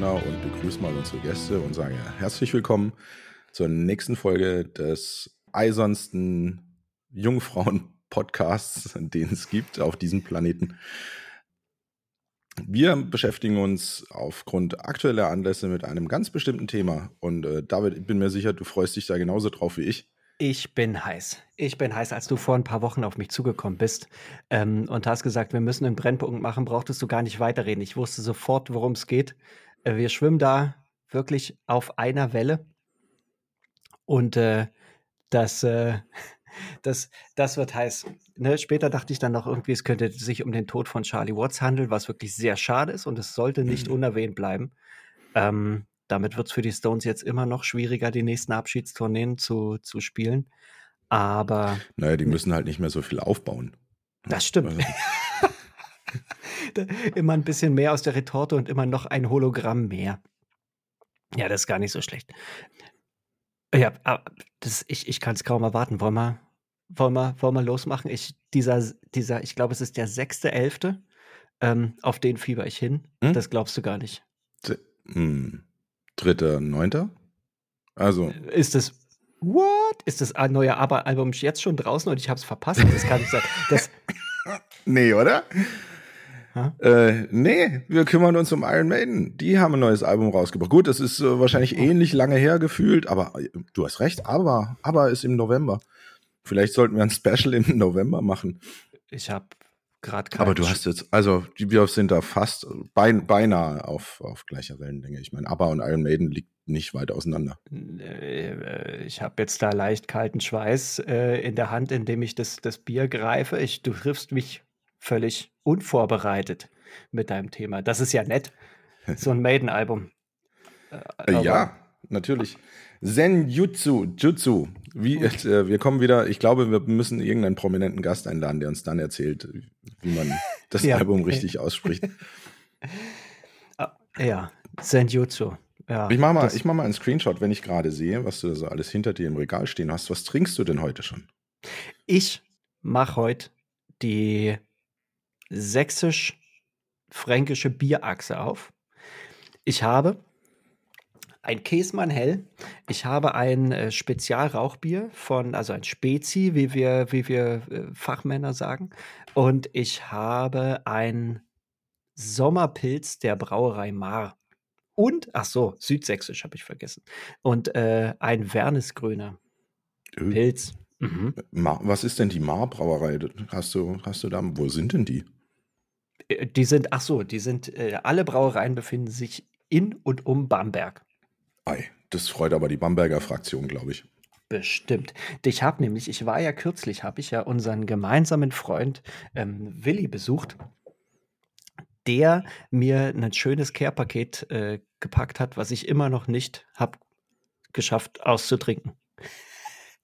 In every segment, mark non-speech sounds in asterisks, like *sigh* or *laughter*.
Opener und begrüße mal unsere Gäste und sage herzlich willkommen zur nächsten Folge des eisernsten Jungfrauen-Podcasts, *laughs* den es gibt auf diesem Planeten. Wir beschäftigen uns aufgrund aktueller Anlässe mit einem ganz bestimmten Thema. Und äh, David, ich bin mir sicher, du freust dich da genauso drauf wie ich. Ich bin heiß. Ich bin heiß. Als du vor ein paar Wochen auf mich zugekommen bist ähm, und hast gesagt, wir müssen einen Brennpunkt machen, brauchtest du gar nicht weiterreden. Ich wusste sofort, worum es geht. Äh, wir schwimmen da wirklich auf einer Welle. Und äh, das, äh, *laughs* das, das wird heiß. Ne? Später dachte ich dann noch irgendwie, es könnte sich um den Tod von Charlie Watts handeln, was wirklich sehr schade ist und es sollte nicht mhm. unerwähnt bleiben. Ähm, damit wird es für die Stones jetzt immer noch schwieriger, die nächsten Abschiedstourneen zu, zu spielen. Aber. Naja, die müssen halt nicht mehr so viel aufbauen. Das stimmt. Also. Immer ein bisschen mehr aus der Retorte und immer noch ein Hologramm mehr. Ja, das ist gar nicht so schlecht. Ja, das, ich, ich kann es kaum erwarten. Wollen wir, wollen wir, wollen wir losmachen? Ich, dieser, dieser, ich glaube, es ist der sechste, elfte. Ähm, auf den fieber ich hin. Hm? Das glaubst du gar nicht. Hm. Dritter, neunter? Also. Ist es. What? Ist das neue Album jetzt schon draußen und ich habe es verpasst? Das kann nicht sein. Das *laughs* nee, oder? Äh, nee, wir kümmern uns um Iron Maiden. Die haben ein neues Album rausgebracht. Gut, das ist äh, wahrscheinlich oh. ähnlich lange her gefühlt, aber äh, du hast recht, aber, aber ist im November. Vielleicht sollten wir ein Special im *laughs* November machen. Ich habe gerade Aber du hast jetzt, also wir sind da fast beinahe auf, auf gleicher Wellenlänge. Ich meine, ABBA und Iron Maiden liegt nicht weit auseinander. Äh, ich habe jetzt da leicht kalten Schweiß äh, in der Hand, indem ich das, das Bier greife. Ich, du triffst mich völlig unvorbereitet mit deinem Thema. Das ist ja nett. So ein *laughs* Maiden-Album. Äh, ja, natürlich. Zenjutsu, Jutsu. Wie, äh, wir kommen wieder, ich glaube, wir müssen irgendeinen prominenten Gast einladen, der uns dann erzählt, wie man *laughs* das ja, Album richtig ausspricht. *laughs* Ah, ja, Zenjutsu. Ja, ich mache mal, mach mal einen Screenshot, wenn ich gerade sehe, was du da so alles hinter dir im Regal stehen hast. Was trinkst du denn heute schon? Ich mache heute die sächsisch-fränkische Bierachse auf. Ich habe ein Käsmann Hell. Ich habe ein äh, Spezialrauchbier von, also ein Spezi, wie wir, wie wir äh, Fachmänner sagen. Und ich habe ein Sommerpilz der Brauerei Mar. Und, ach so, südsächsisch habe ich vergessen. Und äh, ein Wernesgrüner äh. Pilz. Mhm. Was ist denn die Mar-Brauerei? Hast du, hast du da, wo sind denn die? Äh, die sind, ach so, die sind, äh, alle Brauereien befinden sich in und um Bamberg. Ei, das freut aber die Bamberger Fraktion, glaube ich. Bestimmt. Ich habe nämlich, ich war ja kürzlich, habe ich ja unseren gemeinsamen Freund ähm, Willi besucht, der mir ein schönes Care-Paket äh, gepackt hat, was ich immer noch nicht habe geschafft auszutrinken.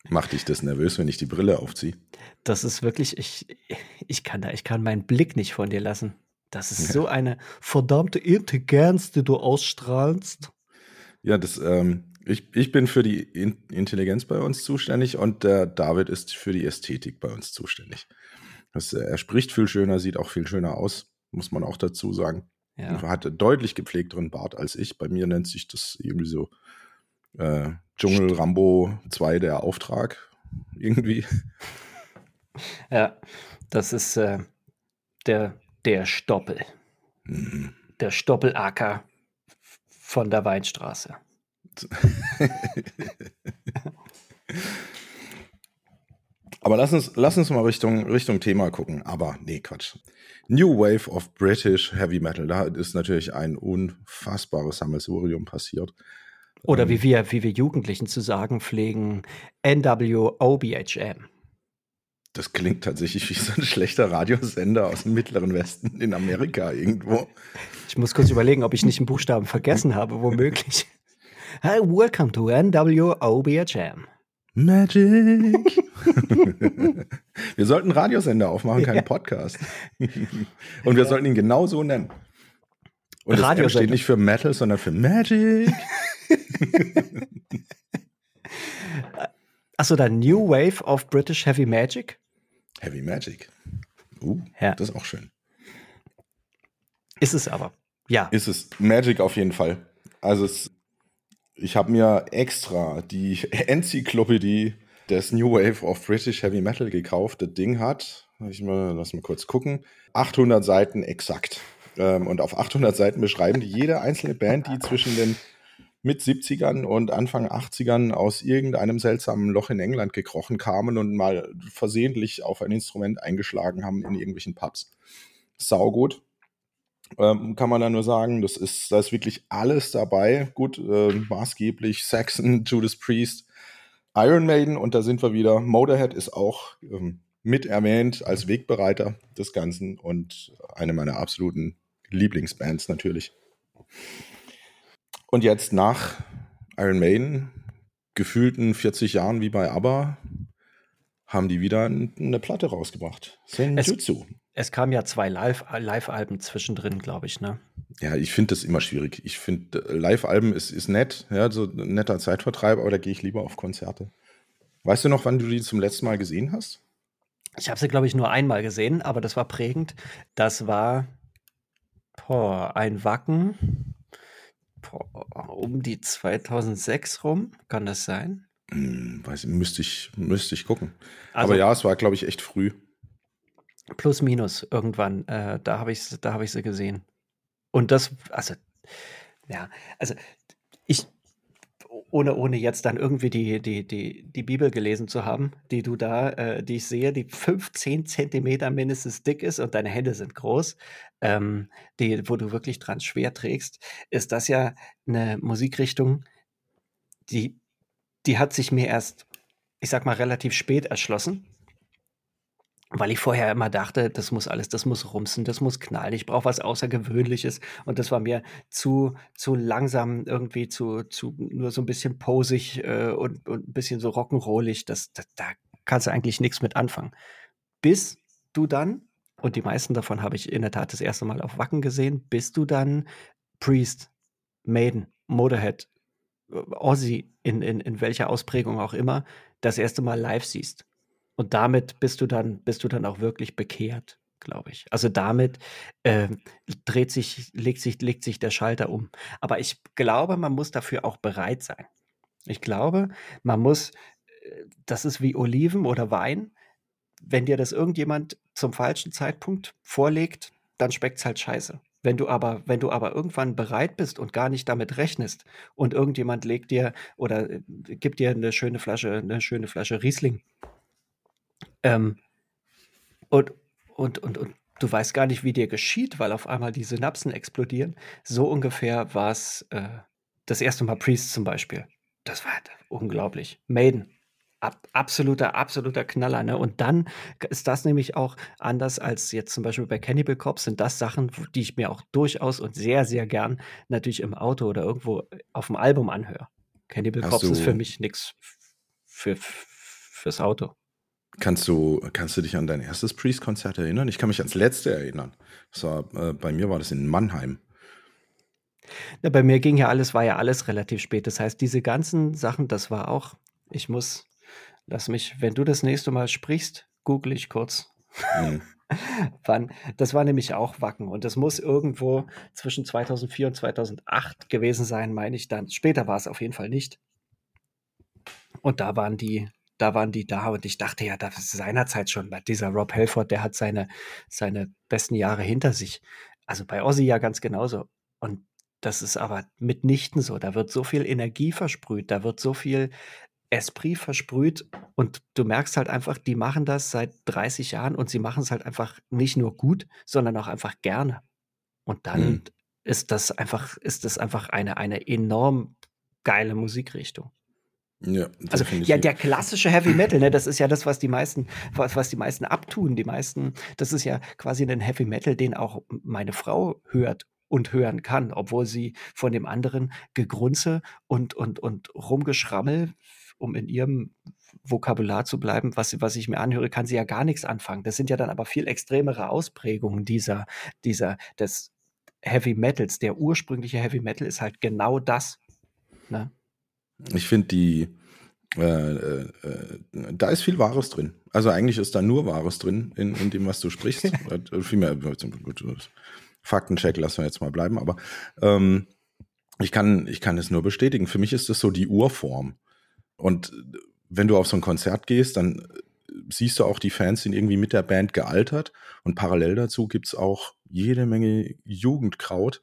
Macht dich das nervös, wenn ich die Brille aufziehe? Das ist wirklich, ich, ich kann da, ich kann meinen Blick nicht von dir lassen. Das ist so eine verdammte Intelligenz, die du ausstrahlst. Ja, das, ähm, ich, ich bin für die In Intelligenz bei uns zuständig und der David ist für die Ästhetik bei uns zuständig. Das, äh, er spricht viel schöner, sieht auch viel schöner aus, muss man auch dazu sagen. Ja. Er hat deutlich gepflegteren Bart als ich. Bei mir nennt sich das irgendwie so äh, Dschungel Rambo 2 der Auftrag. Irgendwie. *laughs* Ja, das ist äh, der, der Stoppel. Mhm. Der Stoppelacker von der Weinstraße. *laughs* Aber lass uns, lass uns mal Richtung, Richtung Thema gucken. Aber nee, Quatsch. New Wave of British Heavy Metal. Da ist natürlich ein unfassbares Sammelsurium passiert. Oder wie wir, wie wir Jugendlichen zu sagen pflegen, NWOBHM. Das klingt tatsächlich wie so ein schlechter Radiosender aus dem Mittleren Westen in Amerika irgendwo. Ich muss kurz überlegen, ob ich nicht einen Buchstaben vergessen habe, womöglich. Hi, welcome to NWOBHM. Magic. *laughs* wir sollten einen Radiosender aufmachen, keinen ja. Podcast. Und wir ja. sollten ihn genau so nennen. Und das steht nicht für Metal, sondern für Magic. *laughs* Achso, dann New Wave of British Heavy Magic? Heavy Magic. Uh, ja. das ist auch schön. Ist es aber. Ja. Ist es. Magic auf jeden Fall. Also es, ich habe mir extra die *laughs* Enzyklopädie des New Wave of British Heavy Metal gekauft. Das Ding hat, ich mal, lass mal kurz gucken, 800 Seiten exakt. Ähm, und auf 800 Seiten beschreiben die jede einzelne Band, die zwischen den mit 70ern und Anfang 80ern aus irgendeinem seltsamen Loch in England gekrochen kamen und mal versehentlich auf ein Instrument eingeschlagen haben in irgendwelchen Pubs. Saugut. Ähm, kann man da nur sagen, das ist, da ist wirklich alles dabei. Gut, äh, maßgeblich Saxon, *laughs* Judas Priest, Iron Maiden und da sind wir wieder. Motorhead ist auch ähm, mit erwähnt als Wegbereiter des Ganzen und eine meiner absoluten Lieblingsbands natürlich. Und jetzt nach Iron Maiden, gefühlten 40 Jahren wie bei ABBA, haben die wieder eine Platte rausgebracht. Senjutsu. Es, es kamen ja zwei Live-Alben Live zwischendrin, glaube ich, ne? Ja, ich finde das immer schwierig. Ich finde, Live-Alben ist, ist nett, ja, so ein netter Zeitvertreib, aber da gehe ich lieber auf Konzerte. Weißt du noch, wann du die zum letzten Mal gesehen hast? Ich habe sie, glaube ich, nur einmal gesehen, aber das war prägend. Das war boah, ein Wacken boah, um die 2006 rum. Kann das sein? Hm, weiß müsste ich, müsste ich gucken. Also, aber ja, es war, glaube ich, echt früh. Plus, minus irgendwann. Äh, da habe ich, hab ich sie gesehen. Und das, also, ja, also ich, ohne, ohne jetzt dann irgendwie die, die, die, die Bibel gelesen zu haben, die du da, äh, die ich sehe, die 15 Zentimeter mindestens dick ist und deine Hände sind groß, ähm, die, wo du wirklich dran schwer trägst, ist das ja eine Musikrichtung, die, die hat sich mir erst, ich sag mal, relativ spät erschlossen weil ich vorher immer dachte, das muss alles, das muss rumsen, das muss knallen, ich brauche was Außergewöhnliches und das war mir zu, zu langsam, irgendwie zu, zu nur so ein bisschen posig äh, und, und ein bisschen so rock'n'rollig, das, das, da kannst du eigentlich nichts mit anfangen. Bis du dann, und die meisten davon habe ich in der Tat das erste Mal auf Wacken gesehen, bis du dann Priest, Maiden, Motorhead, äh, Ozzy, in, in, in welcher Ausprägung auch immer, das erste Mal live siehst. Und damit bist du dann, bist du dann auch wirklich bekehrt, glaube ich. Also damit äh, dreht sich, legt sich, legt sich der Schalter um. Aber ich glaube, man muss dafür auch bereit sein. Ich glaube, man muss, äh, das ist wie Oliven oder Wein. Wenn dir das irgendjemand zum falschen Zeitpunkt vorlegt, dann schmeckt es halt scheiße. Wenn du aber, wenn du aber irgendwann bereit bist und gar nicht damit rechnest und irgendjemand legt dir oder äh, gibt dir eine schöne Flasche, eine schöne Flasche Riesling ähm, und, und, und, und du weißt gar nicht, wie dir geschieht, weil auf einmal die Synapsen explodieren. So ungefähr war es äh, das erste Mal Priest zum Beispiel. Das war unglaublich. Maiden. Ab, absoluter, absoluter Knaller. Ne? Und dann ist das nämlich auch anders als jetzt zum Beispiel bei Cannibal Corpse, sind das Sachen, die ich mir auch durchaus und sehr, sehr gern natürlich im Auto oder irgendwo auf dem Album anhöre. Cannibal Corpse ist für mich nichts für, fürs Auto. Kannst du, kannst du dich an dein erstes Priest-Konzert erinnern? Ich kann mich ans letzte erinnern. Das war, äh, bei mir war das in Mannheim. Na, bei mir ging ja alles, war ja alles relativ spät. Das heißt, diese ganzen Sachen, das war auch, ich muss, lass mich, wenn du das nächste Mal sprichst, google ich kurz. Mhm. *laughs* Wann, das war nämlich auch Wacken und das muss irgendwo zwischen 2004 und 2008 gewesen sein, meine ich dann. Später war es auf jeden Fall nicht. Und da waren die, da waren die da und ich dachte ja, das ist seinerzeit schon, dieser Rob Halford, der hat seine, seine besten Jahre hinter sich. Also bei Ozzy ja ganz genauso. Und das ist aber mitnichten so. Da wird so viel Energie versprüht, da wird so viel Esprit versprüht und du merkst halt einfach, die machen das seit 30 Jahren und sie machen es halt einfach nicht nur gut, sondern auch einfach gerne. Und dann mhm. ist das einfach, ist das einfach eine, eine enorm geile Musikrichtung. Ja, also ja, der klassische Heavy Metal, ne, das ist ja das, was die meisten, was, was die meisten abtun. Die meisten, das ist ja quasi ein Heavy Metal, den auch meine Frau hört und hören kann, obwohl sie von dem anderen Gegrunze und, und, und Rumgeschrammel, um in ihrem Vokabular zu bleiben, was, was ich mir anhöre, kann sie ja gar nichts anfangen. Das sind ja dann aber viel extremere Ausprägungen dieser, dieser, des Heavy Metals. Der ursprüngliche Heavy Metal ist halt genau das. Ne? Ich finde die, äh, äh, da ist viel Wahres drin. Also eigentlich ist da nur Wahres drin in, in dem, was du sprichst. *laughs* Vielmehr, Faktencheck lassen wir jetzt mal bleiben, aber ähm, ich kann, ich kann es nur bestätigen. Für mich ist das so die Urform. Und wenn du auf so ein Konzert gehst, dann siehst du auch, die Fans sind irgendwie mit der Band gealtert. Und parallel dazu gibt es auch jede Menge Jugendkraut,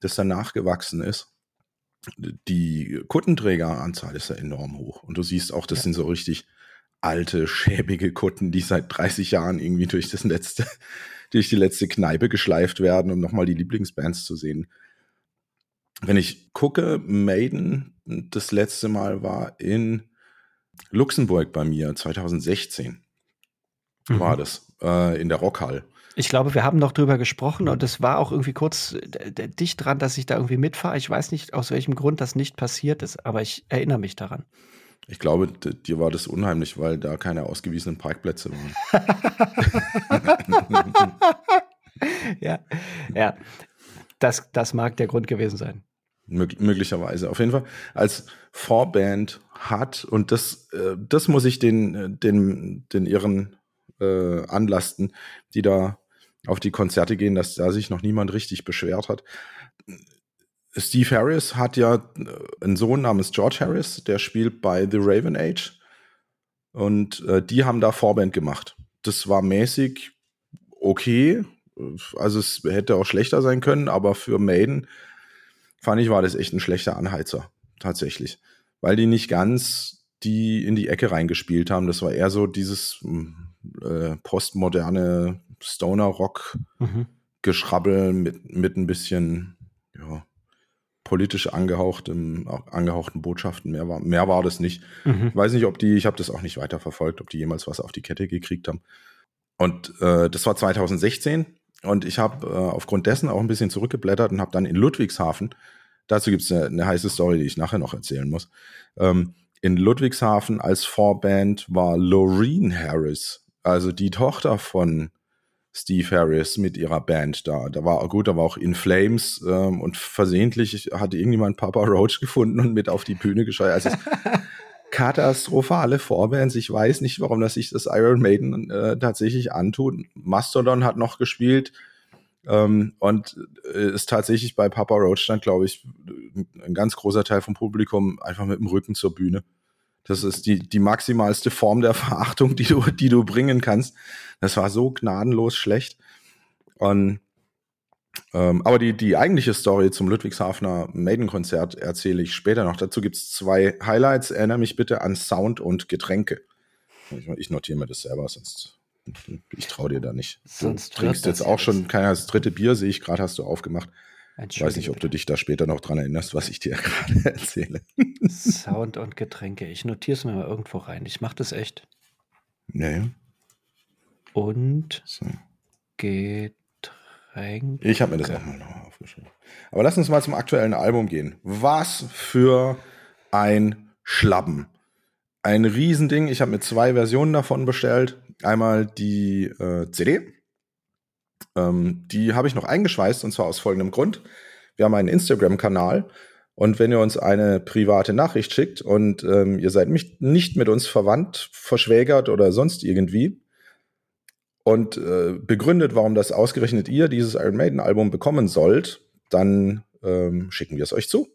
das dann nachgewachsen ist. Die Kuttenträgeranzahl ist ja enorm hoch. Und du siehst auch, das ja. sind so richtig alte, schäbige Kutten, die seit 30 Jahren irgendwie durch das letzte, *laughs* durch die letzte Kneipe geschleift werden, um nochmal die Lieblingsbands zu sehen. Wenn ich gucke, Maiden, das letzte Mal war in Luxemburg bei mir, 2016 mhm. war das, äh, in der Rockhall. Ich glaube, wir haben noch drüber gesprochen und es war auch irgendwie kurz dicht dran, dass ich da irgendwie mitfahre. Ich weiß nicht, aus welchem Grund das nicht passiert ist, aber ich erinnere mich daran. Ich glaube, dir war das unheimlich, weil da keine ausgewiesenen Parkplätze waren. *laughs* *laughs* ja, ja. Das, das mag der Grund gewesen sein. Mög möglicherweise. Auf jeden Fall als Vorband hat, und das, äh, das muss ich den, den, den ihren äh, anlasten, die da auf die Konzerte gehen, dass da sich noch niemand richtig beschwert hat. Steve Harris hat ja äh, einen Sohn namens George Harris, der spielt bei The Raven Age. Und äh, die haben da Vorband gemacht. Das war mäßig okay. Also es hätte auch schlechter sein können, aber für Maiden fand ich, war das echt ein schlechter Anheizer. Tatsächlich. Weil die nicht ganz die in die Ecke reingespielt haben. Das war eher so dieses hm, äh, postmoderne Stoner-Rock-Geschrabbel mhm. mit, mit ein bisschen, ja, politisch angehauchtem, angehauchten Botschaften. Mehr war, mehr war das nicht. Mhm. Ich weiß nicht, ob die, ich habe das auch nicht weiter verfolgt, ob die jemals was auf die Kette gekriegt haben. Und äh, das war 2016 und ich habe äh, aufgrund dessen auch ein bisschen zurückgeblättert und habe dann in Ludwigshafen, dazu gibt es eine, eine, heiße Story, die ich nachher noch erzählen muss. Ähm, in Ludwigshafen als Vorband war Loreen Harris, also die Tochter von Steve Harris mit ihrer Band da. Da war gut, da war auch In Flames ähm, und versehentlich hatte irgendjemand Papa Roach gefunden und mit auf die Bühne gescheuert. Also *laughs* katastrophale Vorbands. Ich weiß nicht, warum das sich das Iron Maiden äh, tatsächlich antut. Mastodon hat noch gespielt ähm, und äh, ist tatsächlich bei Papa Roach dann, glaube ich, ein ganz großer Teil vom Publikum einfach mit dem Rücken zur Bühne. Das ist die, die maximalste Form der *laughs* Verachtung, die du, die du bringen kannst. Das war so gnadenlos schlecht. Und, ähm, aber die, die eigentliche Story zum Ludwigshafener Maiden-Konzert erzähle ich später noch. Dazu gibt es zwei Highlights. Erinnere mich bitte an Sound und Getränke. Ich, ich notiere mir das selber, sonst ich traue dir da nicht. Du sonst trinkst jetzt auch schon, keiner das dritte Bier, sehe ich gerade, hast du aufgemacht. Ich weiß nicht, ob du dich da später noch dran erinnerst, was ich dir *laughs* gerade erzähle. Sound und Getränke. Ich notiere es mir mal irgendwo rein. Ich mache das echt. Naja. Und so. Getränke. Ich habe mir das auch mal noch aufgeschrieben. Aber lass uns mal zum aktuellen Album gehen. Was für ein Schlappen. Ein Riesending. Ich habe mir zwei Versionen davon bestellt. Einmal die äh, CD ähm, die habe ich noch eingeschweißt und zwar aus folgendem Grund. Wir haben einen Instagram-Kanal und wenn ihr uns eine private Nachricht schickt und ähm, ihr seid nicht, nicht mit uns verwandt, verschwägert oder sonst irgendwie und äh, begründet, warum das ausgerechnet ihr dieses Iron Maiden-Album bekommen sollt, dann ähm, schicken wir es euch zu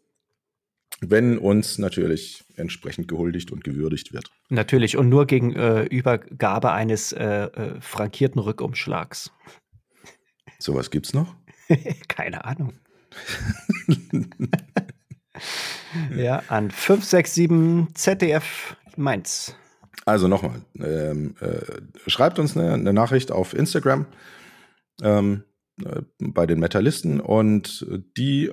wenn uns natürlich entsprechend gehuldigt und gewürdigt wird. Natürlich und nur gegen äh, Übergabe eines äh, äh, frankierten Rückumschlags. Sowas gibt's noch? *laughs* Keine Ahnung. *laughs* ja, an 567 ZDF Mainz. Also nochmal, ähm, äh, schreibt uns eine, eine, Nachricht auf Instagram ähm, äh, bei den Metallisten und die äh,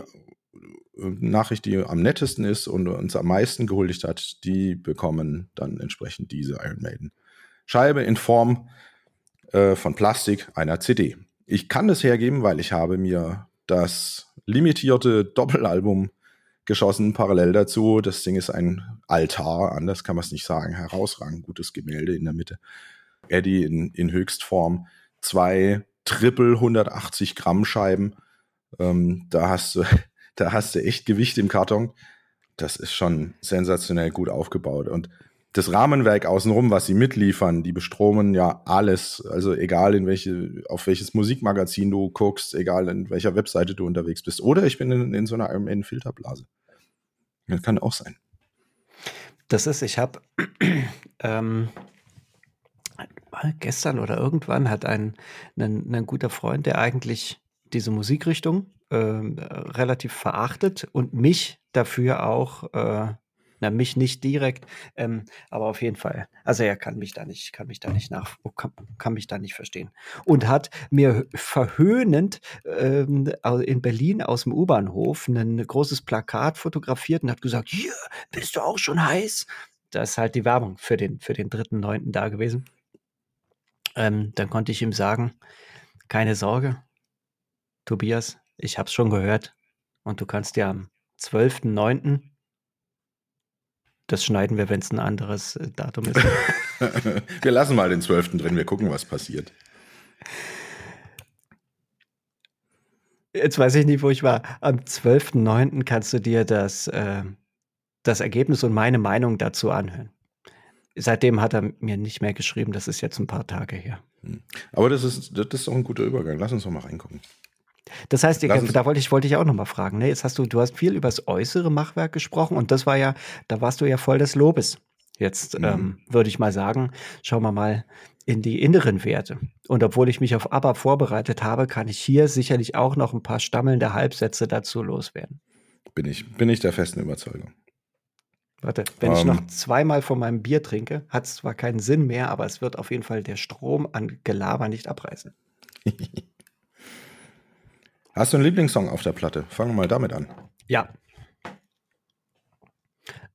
Nachricht, die am nettesten ist und uns am meisten gehuldigt hat, die bekommen dann entsprechend diese Iron Maiden Scheibe in Form äh, von Plastik einer CD. Ich kann das hergeben, weil ich habe mir das limitierte Doppelalbum geschossen, parallel dazu. Das Ding ist ein Altar, anders kann man es nicht sagen. Herausragend gutes Gemälde in der Mitte. Eddie in, in Höchstform. Zwei Triple 180 Gramm Scheiben. Ähm, da hast du, *laughs* da hast du echt Gewicht im Karton. Das ist schon sensationell gut aufgebaut. Und das Rahmenwerk außenrum, was sie mitliefern, die bestromen ja alles. Also egal in welche, auf welches Musikmagazin du guckst, egal in welcher Webseite du unterwegs bist. Oder ich bin in, in so einer Iron Filterblase. Das kann auch sein. Das ist, ich habe *clears throat* ähm, gestern oder irgendwann hat ein, ein, ein guter Freund, der eigentlich diese Musikrichtung äh, relativ verachtet und mich dafür auch äh, na, mich nicht direkt, ähm, aber auf jeden Fall. Also er kann mich da nicht, kann mich da nicht nach, kann, kann mich da nicht verstehen. Und hat mir verhöhnend ähm, in Berlin aus dem U-Bahnhof ein großes Plakat fotografiert und hat gesagt, hier, bist du auch schon heiß? Das ist halt die Werbung für den, für den dritten, neunten da gewesen. Ähm, dann konnte ich ihm sagen, keine Sorge, Tobias, ich hab's schon gehört und du kannst dir am 12.9 das schneiden wir, wenn es ein anderes äh, Datum ist. *laughs* *laughs* wir lassen mal den 12. drin, wir gucken, was passiert. Jetzt weiß ich nicht, wo ich war. Am 12.09. kannst du dir das, äh, das Ergebnis und meine Meinung dazu anhören. Seitdem hat er mir nicht mehr geschrieben, das ist jetzt ein paar Tage her. Hm. Aber das ist, das ist doch ein guter Übergang. Lass uns doch mal reingucken. Das heißt, da wollte ich, wollte ich auch noch mal fragen. Ne? Jetzt hast du, du hast viel über das äußere Machwerk gesprochen und das war ja, da warst du ja voll des Lobes. Jetzt mhm. ähm, würde ich mal sagen, schauen wir mal in die inneren Werte. Und obwohl ich mich auf ABBA vorbereitet habe, kann ich hier sicherlich auch noch ein paar stammelnde Halbsätze dazu loswerden. Bin ich, bin ich der festen Überzeugung. Warte, wenn um, ich noch ähm. zweimal von meinem Bier trinke, hat es zwar keinen Sinn mehr, aber es wird auf jeden Fall der Strom an Gelaber nicht abreißen. *laughs* Hast du einen Lieblingssong auf der Platte? Fangen wir mal damit an. Ja.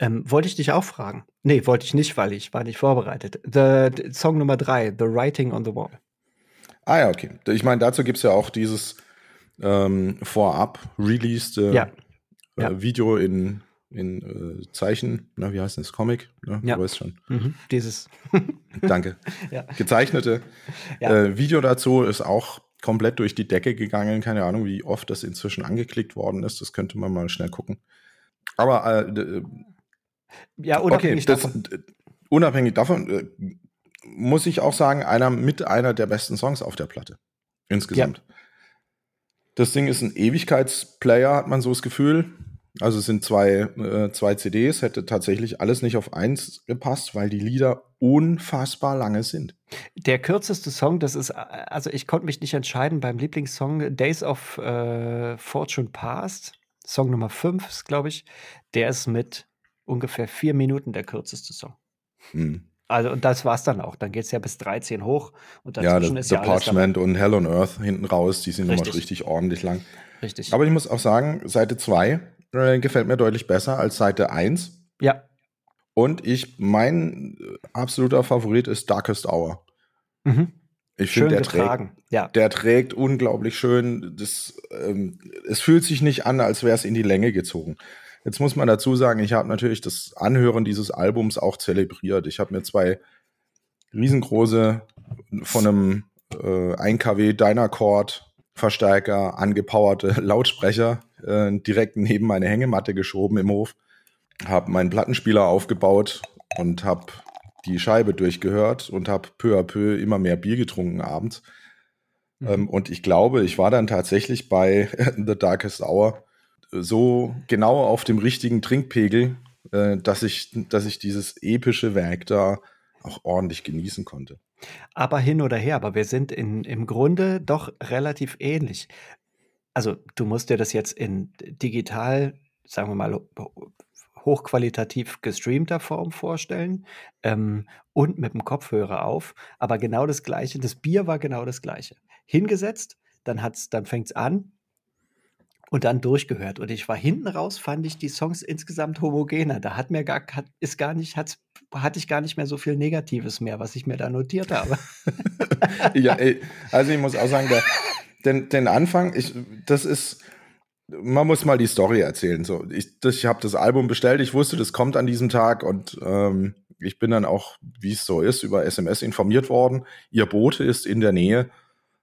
Ähm, wollte ich dich auch fragen? Nee, wollte ich nicht, weil ich war nicht vorbereitet. The, the Song Nummer drei, The Writing on the Wall. Ah ja, okay. Ich meine, dazu gibt es ja auch dieses ähm, vorab released äh, ja. Äh, ja. Video in, in äh, Zeichen, na, wie heißt das? Comic? Ne? Ja. Du weißt schon. Mhm, dieses. Danke. *laughs* Gezeichnete äh, Video dazu ist auch komplett durch die Decke gegangen. Keine Ahnung, wie oft das inzwischen angeklickt worden ist. Das könnte man mal schnell gucken. Aber äh, ja, unabhängig okay, davon. Das, unabhängig davon äh, muss ich auch sagen, einer mit einer der besten Songs auf der Platte. Insgesamt. Ja. Das Ding ist ein Ewigkeitsplayer, hat man so das Gefühl. Also es sind zwei, äh, zwei CDs, hätte tatsächlich alles nicht auf eins gepasst, weil die Lieder unfassbar lange sind. Der kürzeste Song, das ist, also ich konnte mich nicht entscheiden beim Lieblingssong Days of äh, Fortune Past, Song Nummer 5 ist, glaube ich, der ist mit ungefähr vier Minuten der kürzeste Song. Hm. Also, und das war's dann auch. Dann geht es ja bis 13 hoch. Und dazwischen ja, das, ist ja The Parchment und Hell on Earth hinten raus, die sind richtig. nochmal richtig ordentlich lang. Richtig. Aber ich muss auch sagen, Seite 2 äh, gefällt mir deutlich besser als Seite 1. Ja. Und ich, mein äh, absoluter Favorit ist Darkest Hour. Mhm. Ich finde, der getragen. trägt, ja. der trägt unglaublich schön. Das, ähm, es fühlt sich nicht an, als wäre es in die Länge gezogen. Jetzt muss man dazu sagen, ich habe natürlich das Anhören dieses Albums auch zelebriert. Ich habe mir zwei riesengroße von einem äh, 1 kW Dynacord Verstärker angepowerte *laughs* Lautsprecher äh, direkt neben meine Hängematte geschoben im Hof, habe meinen Plattenspieler aufgebaut und habe die Scheibe durchgehört und habe peu à peu immer mehr Bier getrunken abends. Mhm. Ähm, und ich glaube, ich war dann tatsächlich bei *laughs* The Darkest Hour so genau auf dem richtigen Trinkpegel, äh, dass, ich, dass ich dieses epische Werk da auch ordentlich genießen konnte. Aber hin oder her, aber wir sind in, im Grunde doch relativ ähnlich. Also du musst dir das jetzt in digital, sagen wir mal, hochqualitativ gestreamter Form vorstellen ähm, und mit dem Kopfhörer auf. Aber genau das Gleiche. Das Bier war genau das Gleiche. Hingesetzt, dann, hat's, dann fängt es an und dann durchgehört. Und ich war hinten raus, fand ich die Songs insgesamt homogener. Da hat mir gar, hat, ist gar nicht, hat's, hatte ich gar nicht mehr so viel Negatives mehr, was ich mir da notiert habe. *laughs* ja, ey, also ich muss auch sagen, der, den, den Anfang, ich, das ist, man muss mal die Story erzählen. So, ich, ich habe das Album bestellt, ich wusste, das kommt an diesem Tag und ähm, ich bin dann auch, wie es so ist, über SMS informiert worden. Ihr Bote ist in der Nähe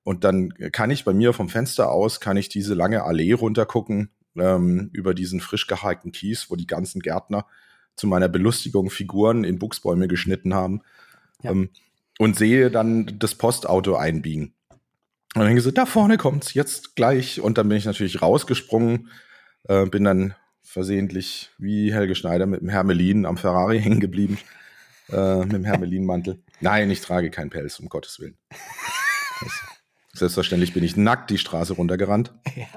und dann kann ich bei mir vom Fenster aus, kann ich diese lange Allee runtergucken, ähm, über diesen frisch gehaltenen Kies, wo die ganzen Gärtner zu meiner Belustigung Figuren in Buchsbäume geschnitten haben. Ja. Ähm, und sehe dann das Postauto einbiegen. Und dann gesagt, da vorne kommt's jetzt gleich. Und dann bin ich natürlich rausgesprungen, äh, bin dann versehentlich wie Helge Schneider mit dem Hermelin am Ferrari *laughs* hängen geblieben. Äh, mit dem Hermelinmantel. Nein, ich trage keinen Pelz, um Gottes Willen. Also, selbstverständlich bin ich nackt die Straße runtergerannt. Ja.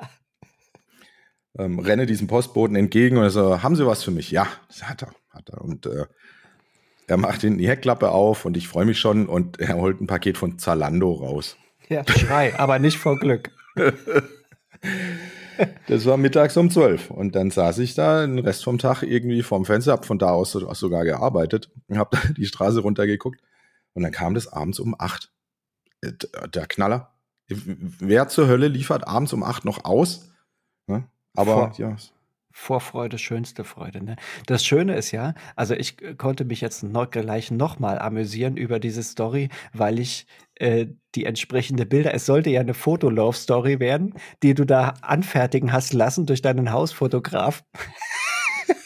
Ähm, renne diesem Postboten entgegen und er so, haben Sie was für mich? Ja, das hat er, hat er. Und äh, er macht hinten die Heckklappe auf und ich freue mich schon und er holt ein Paket von Zalando raus. Ja, Schrei, aber nicht vor Glück. *laughs* Das war mittags um zwölf. Und dann saß ich da den Rest vom Tag irgendwie vorm Fenster, hab von da aus sogar gearbeitet und hab da die Straße runtergeguckt. Und dann kam das abends um acht. Äh, der Knaller. Wer zur Hölle liefert abends um acht noch aus? Aber Vor ja. Vorfreude, schönste Freude. Ne? Das Schöne ist ja, also ich konnte mich jetzt noch gleich nochmal amüsieren über diese Story, weil ich äh, die entsprechende Bilder, es sollte ja eine Fotolove-Story werden, die du da anfertigen hast lassen durch deinen Hausfotograf.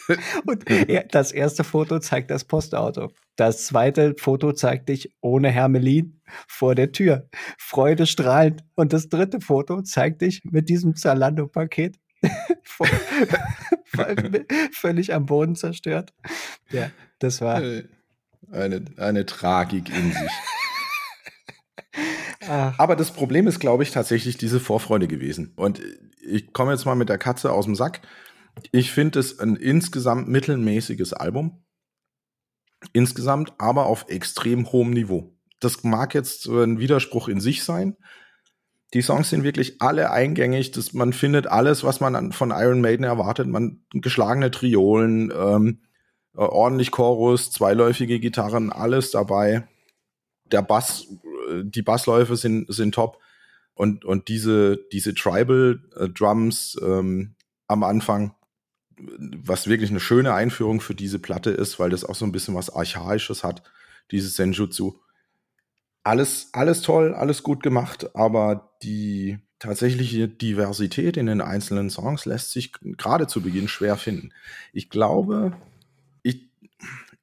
*laughs* Und das erste Foto zeigt das Postauto. Das zweite Foto zeigt dich ohne Hermelin vor der Tür. Freude strahlend. Und das dritte Foto zeigt dich mit diesem Zalando-Paket *laughs* *laughs* völlig am Boden zerstört. Ja, das war. Eine, eine Tragik in sich. *laughs* Ach. Aber das Problem ist, glaube ich, tatsächlich diese Vorfreude gewesen. Und ich komme jetzt mal mit der Katze aus dem Sack. Ich finde es ein insgesamt mittelmäßiges Album. Insgesamt, aber auf extrem hohem Niveau. Das mag jetzt ein Widerspruch in sich sein, die Songs sind wirklich alle eingängig. Das, man findet alles, was man an, von Iron Maiden erwartet. Man geschlagene Triolen, ähm, äh, ordentlich Chorus, zweiläufige Gitarren, alles dabei. Der Bass, äh, die Bassläufe sind, sind top. Und, und diese, diese Tribal äh, Drums ähm, am Anfang, was wirklich eine schöne Einführung für diese Platte ist, weil das auch so ein bisschen was Archaisches hat, dieses Senjutsu alles, alles toll, alles gut gemacht, aber die tatsächliche Diversität in den einzelnen Songs lässt sich gerade zu Beginn schwer finden. Ich glaube, ich,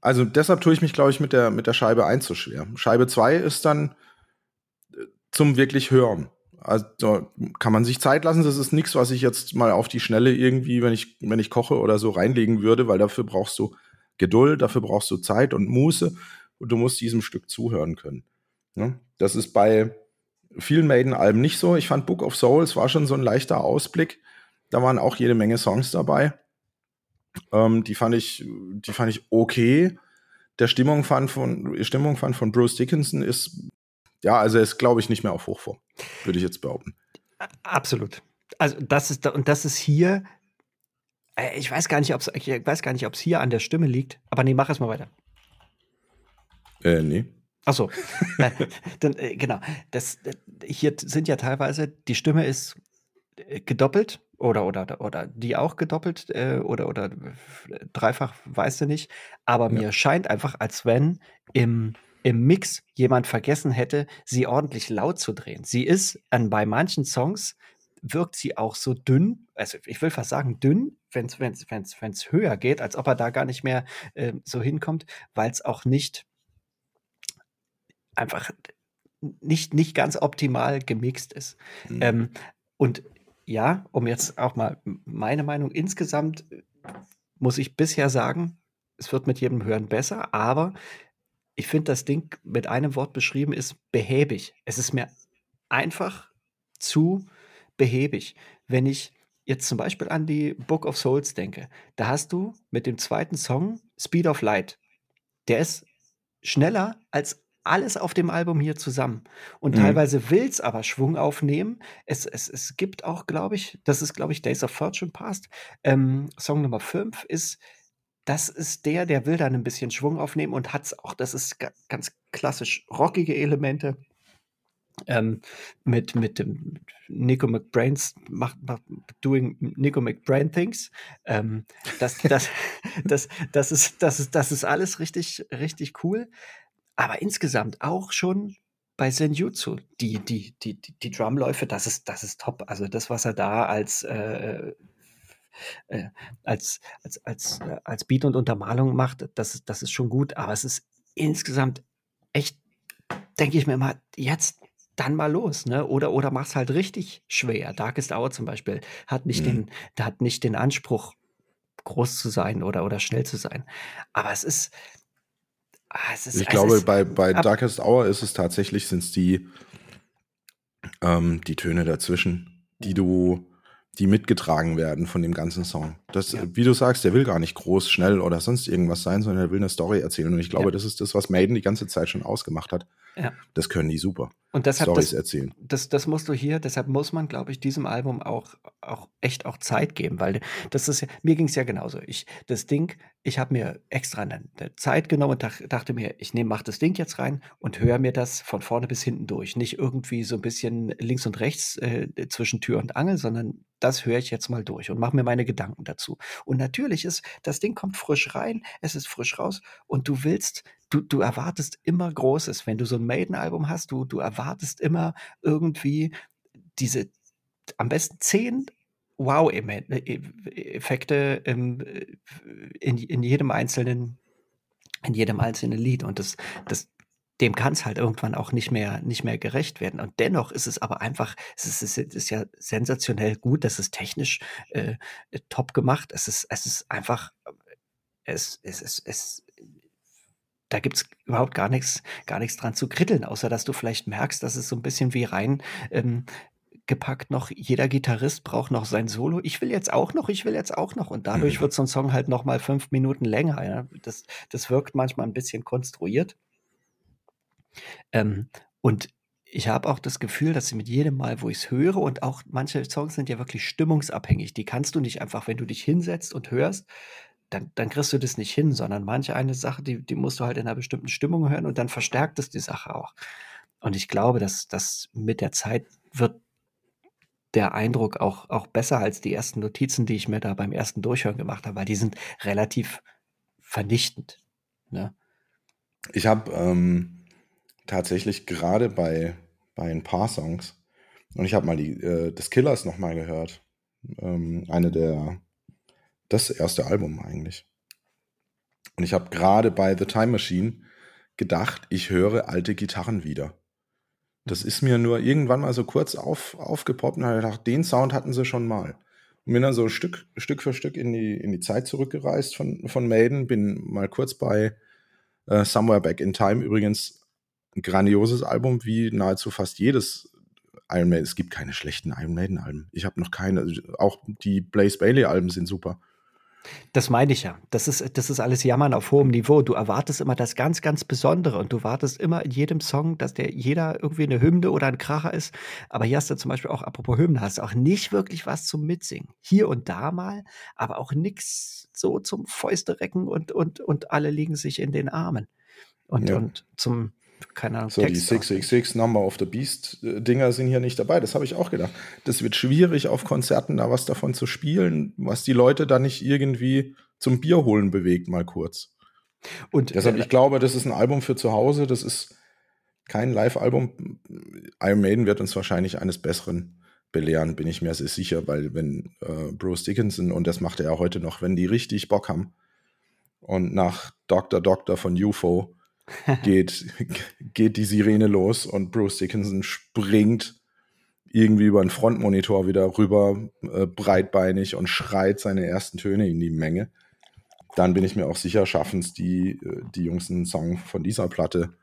also deshalb tue ich mich, glaube ich, mit der, mit der Scheibe 1 so schwer. Scheibe 2 ist dann äh, zum wirklich Hören. Also kann man sich Zeit lassen. Das ist nichts, was ich jetzt mal auf die Schnelle irgendwie, wenn ich, wenn ich koche oder so reinlegen würde, weil dafür brauchst du Geduld, dafür brauchst du Zeit und Muße und du musst diesem Stück zuhören können. Ne? Das ist bei vielen Maiden-Alben nicht so. Ich fand Book of Souls war schon so ein leichter Ausblick. Da waren auch jede Menge Songs dabei. Ähm, die fand ich, die fand ich okay. Der Stimmung fand von, Stimmung fand von Bruce Dickinson ist, ja, also er ist, glaube ich, nicht mehr auf Hochform, würde ich jetzt behaupten. Absolut. Also das ist, und das ist hier, äh, ich weiß gar nicht, ob es, ich weiß gar nicht, ob es hier an der Stimme liegt, aber nee, mach es mal weiter. Äh, nee. Ach so, dann, äh, genau. Das, äh, hier sind ja teilweise, die Stimme ist äh, gedoppelt oder, oder, oder die auch gedoppelt äh, oder, oder dreifach, weißt du nicht. Aber ja. mir scheint einfach, als wenn im, im Mix jemand vergessen hätte, sie ordentlich laut zu drehen. Sie ist an, bei manchen Songs wirkt sie auch so dünn, also ich will fast sagen dünn, wenn es wenn's, wenn's, wenn's höher geht, als ob er da gar nicht mehr äh, so hinkommt, weil es auch nicht einfach nicht, nicht ganz optimal gemixt ist. Mhm. Ähm, und ja, um jetzt auch mal meine Meinung insgesamt muss ich bisher sagen, es wird mit jedem Hören besser, aber ich finde, das Ding mit einem Wort beschrieben ist behäbig. Es ist mir einfach zu behäbig. Wenn ich jetzt zum Beispiel an die Book of Souls denke, da hast du mit dem zweiten Song Speed of Light. Der ist schneller als alles auf dem Album hier zusammen. Und mhm. teilweise will es aber Schwung aufnehmen. Es, es, es gibt auch, glaube ich, das ist, glaube ich, Days of Fortune Past. Ähm, Song Nummer 5 ist, das ist der, der will dann ein bisschen Schwung aufnehmen und hat es auch, das ist ganz klassisch rockige Elemente. Ähm, mit, mit dem Nico McBrains macht, macht doing Nico McBrain Things. Ähm, das, das, *laughs* das, das, ist, das, ist, das ist alles richtig, richtig cool. Aber insgesamt auch schon bei Senjutsu, die, die, die, die, Drumläufe, das ist, das ist top. Also das, was er da als äh, äh, als, als, als, äh, als Beat und Untermalung macht, das, das ist schon gut, aber es ist insgesamt echt, denke ich mir mal, jetzt dann mal los, ne? Oder, oder mach's halt richtig schwer. Darkest Hour zum Beispiel hat nicht, mhm. den, hat nicht den Anspruch, groß zu sein oder, oder schnell zu sein. Aber es ist. Ah, ist ich glaube, bei, bei Darkest Hour ist es tatsächlich, sind es die, ähm, die Töne dazwischen, die du, die mitgetragen werden von dem ganzen Song. Das, ja. wie du sagst, der will gar nicht groß, schnell oder sonst irgendwas sein, sondern er will eine Story erzählen. Und ich glaube, ja. das ist das, was Maiden die ganze Zeit schon ausgemacht hat. Ja. Das können die super. Und deshalb Storys das, erzählen. Das, das musst du hier, deshalb muss man, glaube ich, diesem Album auch, auch echt auch Zeit geben, weil das ist ja, mir ging es ja genauso. Ich, das Ding, ich habe mir extra eine, eine, Zeit genommen und dach, dachte mir, ich nehme, mach das Ding jetzt rein und höre mir das von vorne bis hinten durch. Nicht irgendwie so ein bisschen links und rechts äh, zwischen Tür und Angel, sondern das höre ich jetzt mal durch und mache mir meine Gedanken dazu. Und natürlich ist, das Ding kommt frisch rein, es ist frisch raus und du willst du, du erwartest immer Großes. Wenn du so ein Maiden-Album hast, du, du erwartest immer irgendwie diese am besten zehn Wow-Effekte in, in jedem einzelnen, in jedem einzelnen Lied. Und das, das, dem kann es halt irgendwann auch nicht mehr, nicht mehr gerecht werden. Und dennoch ist es aber einfach, es ist, es ist ja sensationell gut, das ist technisch äh, top gemacht. Es ist, es ist einfach, es, es, es, es da gibt es überhaupt gar nichts, gar nichts dran zu kritteln, außer dass du vielleicht merkst, dass es so ein bisschen wie rein ähm, gepackt noch, jeder Gitarrist braucht noch sein Solo. Ich will jetzt auch noch, ich will jetzt auch noch. Und dadurch mhm. wird so ein Song halt noch mal fünf Minuten länger. Ja? Das, das wirkt manchmal ein bisschen konstruiert. Ähm, und ich habe auch das Gefühl, dass mit jedem Mal, wo ich es höre, und auch manche Songs sind ja wirklich stimmungsabhängig, die kannst du nicht einfach, wenn du dich hinsetzt und hörst, dann, dann kriegst du das nicht hin, sondern manche eine Sache, die, die musst du halt in einer bestimmten Stimmung hören und dann verstärkt es die Sache auch. Und ich glaube, dass das mit der Zeit wird der Eindruck auch, auch besser als die ersten Notizen, die ich mir da beim ersten Durchhören gemacht habe, weil die sind relativ vernichtend. Ne? Ich habe ähm, tatsächlich gerade bei, bei ein paar Songs, und ich habe mal die, äh, des Killers nochmal gehört, ähm, eine der das erste Album eigentlich. Und ich habe gerade bei The Time Machine gedacht, ich höre alte Gitarren wieder. Das ist mir nur irgendwann mal so kurz auf, aufgepoppt und habe gedacht, den Sound hatten sie schon mal. Und bin dann so Stück, Stück für Stück in die, in die Zeit zurückgereist von, von Maiden, bin mal kurz bei uh, Somewhere Back in Time, übrigens ein grandioses Album, wie nahezu fast jedes Iron Maiden. Es gibt keine schlechten Iron Maiden Alben. Ich habe noch keine, auch die Blaze Bailey Alben sind super. Das meine ich ja. Das ist, das ist alles Jammern auf hohem Niveau. Du erwartest immer das ganz, ganz Besondere und du wartest immer in jedem Song, dass der jeder irgendwie eine Hymne oder ein Kracher ist. Aber hier hast du zum Beispiel auch, apropos Hymne, hast du auch nicht wirklich was zum Mitsingen. Hier und da mal, aber auch nichts so zum Fäuste recken und, und, und alle liegen sich in den Armen. Und, ja. und zum, keine Ahnung. So, Text die 666 Number of the Beast äh, Dinger sind hier nicht dabei. Das habe ich auch gedacht. Das wird schwierig, auf Konzerten da was davon zu spielen, was die Leute da nicht irgendwie zum Bier holen bewegt, mal kurz. Und deshalb, ich glaube, das ist ein Album für zu Hause. Das ist kein Live-Album. Iron Maiden wird uns wahrscheinlich eines Besseren belehren, bin ich mir sehr sicher, weil wenn äh, Bruce Dickinson, und das macht er ja heute noch, wenn die richtig Bock haben und nach Dr. Doctor von UFO *laughs* geht, geht die Sirene los und Bruce Dickinson springt irgendwie über den Frontmonitor wieder rüber, äh, breitbeinig und schreit seine ersten Töne in die Menge. Dann bin ich mir auch sicher, schaffen es die, äh, die Jungs einen Song von dieser Platte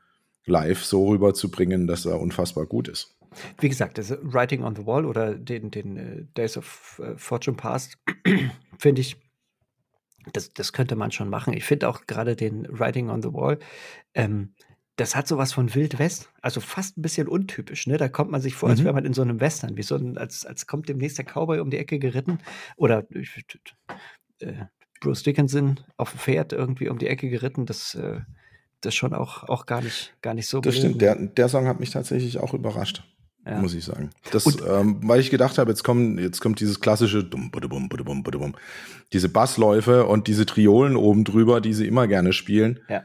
live so rüberzubringen, dass er unfassbar gut ist. Wie gesagt, das Writing on the Wall oder den, den uh, Days of uh, Fortune Past *clears throat* finde ich das, das könnte man schon machen. Ich finde auch gerade den Writing on the Wall, ähm, das hat sowas von Wild West, also fast ein bisschen untypisch. Ne? Da kommt man sich vor, als mhm. wäre man in so einem Western, wie so ein, als, als kommt demnächst der Cowboy um die Ecke geritten oder äh, Bruce Dickinson auf dem Pferd irgendwie um die Ecke geritten. Das, äh, das schon auch, auch gar nicht, gar nicht so. Das gelegen. stimmt. Der, der Song hat mich tatsächlich auch überrascht. Ja. muss ich sagen. Das, ähm, weil ich gedacht habe, jetzt kommen, jetzt kommt dieses klassische Dum, Budum, Budum, Budum, diese Bassläufe und diese Triolen oben drüber, die sie immer gerne spielen. Ja.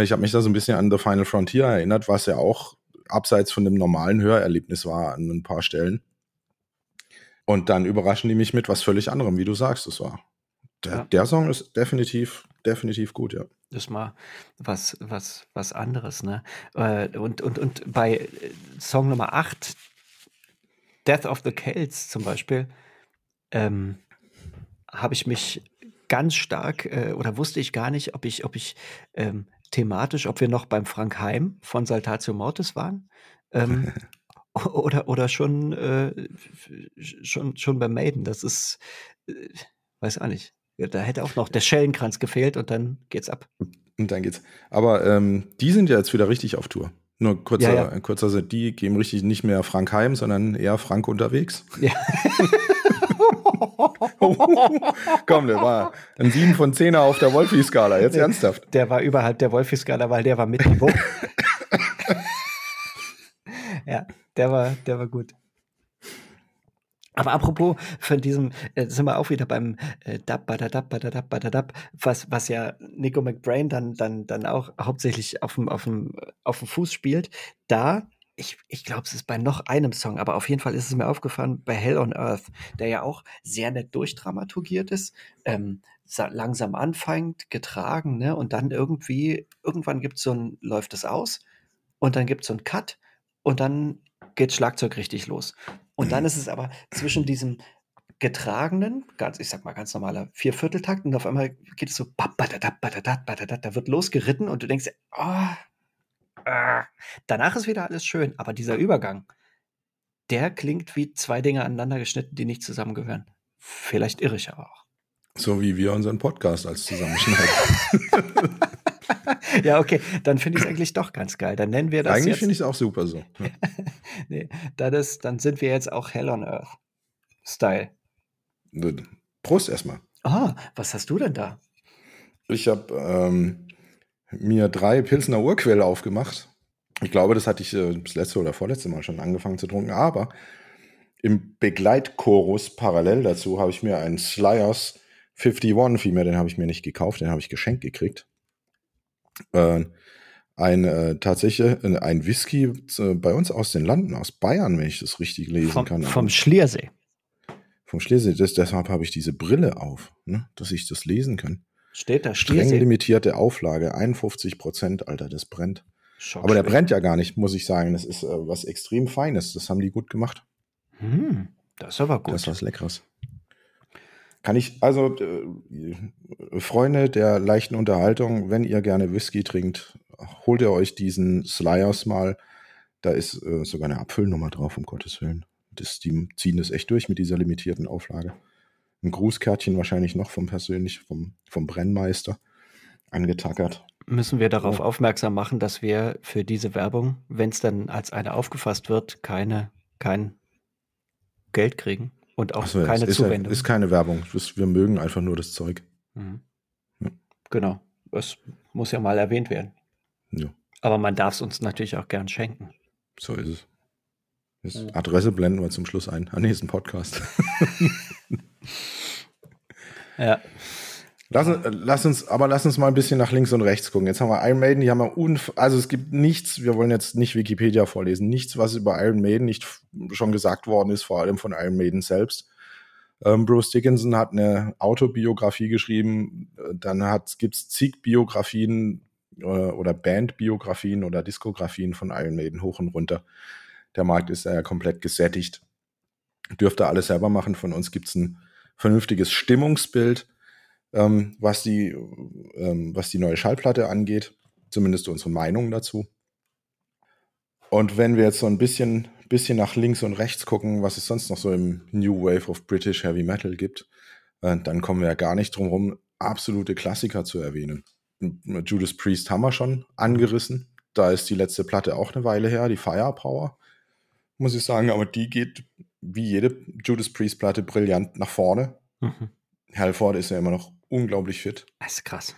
Ich habe mich da so ein bisschen an The Final Frontier erinnert, was ja auch abseits von dem normalen Hörerlebnis war an ein paar Stellen. Und dann überraschen die mich mit was völlig anderem, wie du sagst, es war. Der, ja. der Song ist definitiv, definitiv gut, ja. Das ist mal was, was, was anderes, ne? Äh, und, und, und bei äh, Song Nummer 8, Death of the Celts zum Beispiel, ähm, habe ich mich ganz stark äh, oder wusste ich gar nicht, ob ich, ob ich ähm, thematisch, ob wir noch beim Frank Heim von Saltatio Mortis waren. Ähm, *laughs* oder, oder schon, äh, schon, schon beim Maiden. Das ist, äh, weiß auch nicht. Ja, da hätte auch noch der Schellenkranz gefehlt und dann geht's ab. Und dann geht's. Aber ähm, die sind ja jetzt wieder richtig auf Tour. Nur kurzer, ja, ja. kurzer Sinn, die geben richtig nicht mehr Frank heim, sondern eher Frank unterwegs. Ja. *laughs* Komm, der war ein 7 von 10er auf der Wolfi-Skala, jetzt ernsthaft. Der war überhalb der Wolfi-Skala, weil der war mit Niveau. *laughs* ja, der war, der war gut. Aber apropos von diesem, äh, sind wir auch wieder beim äh, Dab, badadab, badadab, badadab, was, was ja Nico McBrain dann, dann, dann auch hauptsächlich auf dem, auf dem, auf dem Fuß spielt. Da, ich, ich glaube, es ist bei noch einem Song, aber auf jeden Fall ist es mir aufgefallen, bei Hell on Earth, der ja auch sehr nett durchdramaturgiert ist, ähm, langsam anfängt, getragen, ne, und dann irgendwie, irgendwann gibt so ein, läuft es aus und dann gibt es so einen Cut und dann geht Schlagzeug richtig los. Und dann ist es aber zwischen diesem getragenen, ganz, ich sag mal ganz normaler Viervierteltakt und auf einmal geht es so, da wird losgeritten und du denkst, oh, äh. danach ist wieder alles schön, aber dieser Übergang, der klingt wie zwei Dinge aneinander geschnitten, die nicht zusammengehören. Vielleicht irre ich aber auch. So wie wir unseren Podcast als zusammenschneiden. *laughs* *laughs* ja, okay, dann finde ich es eigentlich doch ganz geil. Dann nennen wir das. Eigentlich finde ich es auch super so. Ja. *laughs* nee, dann, ist, dann sind wir jetzt auch Hell on Earth Style. Prost erstmal. Ah, was hast du denn da? Ich habe ähm, mir drei Pilsner Urquelle aufgemacht. Ich glaube, das hatte ich äh, das letzte oder vorletzte Mal schon angefangen zu trinken, aber im Begleitchorus parallel dazu habe ich mir einen Slyers 51, vielmehr den habe ich mir nicht gekauft, den habe ich geschenkt gekriegt äh, ein äh, tatsächlich äh, ein Whisky äh, bei uns aus den Landen, aus Bayern, wenn ich das richtig lesen vom, kann. Vom Schliersee. Vom Schliersee. Das, deshalb habe ich diese Brille auf, ne, dass ich das lesen kann. Steht da Schliersee? Streng limitierte Auflage, 51 Prozent, Alter, das brennt. Schon Aber der brennt ja gar nicht, muss ich sagen. Das ist äh, was extrem Feines. Das haben die gut gemacht. Hm, das ist aber gut. Das ist was Leckeres. Kann ich, also äh, Freunde der leichten Unterhaltung, wenn ihr gerne Whisky trinkt, holt ihr euch diesen Slyers mal. Da ist äh, sogar eine Abfüllnummer drauf, um Gottes Willen. Das, die ziehen das echt durch mit dieser limitierten Auflage. Ein Grußkärtchen wahrscheinlich noch vom persönlich, vom, vom Brennmeister angetackert. Müssen wir darauf oh. aufmerksam machen, dass wir für diese Werbung, wenn es dann als eine aufgefasst wird, keine, kein Geld kriegen? Und auch so, keine ist Zuwendung. ist keine Werbung. Wir mögen einfach nur das Zeug. Mhm. Ja. Genau. Es muss ja mal erwähnt werden. Ja. Aber man darf es uns natürlich auch gern schenken. So ist es. Ja. Adresse blenden wir zum Schluss ein. Am nächsten Podcast. ja. Lass, lass, uns, aber lass uns mal ein bisschen nach links und rechts gucken. Jetzt haben wir Iron Maiden, die haben wir unf also es gibt nichts, wir wollen jetzt nicht Wikipedia vorlesen, nichts, was über Iron Maiden nicht schon gesagt worden ist, vor allem von Iron Maiden selbst. Ähm, Bruce Dickinson hat eine Autobiografie geschrieben, dann gibt es zig Biografien äh, oder Bandbiografien oder Diskografien von Iron Maiden hoch und runter. Der Markt ist ja komplett gesättigt. Dürfte alles selber machen. Von uns gibt es ein vernünftiges Stimmungsbild ähm, was, die, ähm, was die neue Schallplatte angeht. Zumindest unsere Meinung dazu. Und wenn wir jetzt so ein bisschen, bisschen nach links und rechts gucken, was es sonst noch so im New Wave of British Heavy Metal gibt, äh, dann kommen wir ja gar nicht drum rum, absolute Klassiker zu erwähnen. Judas Priest haben wir schon angerissen. Da ist die letzte Platte auch eine Weile her, die Firepower, muss ich sagen. Aber die geht wie jede Judas Priest Platte brillant nach vorne. Mhm. Halford ist ja immer noch unglaublich fit. Das ist krass.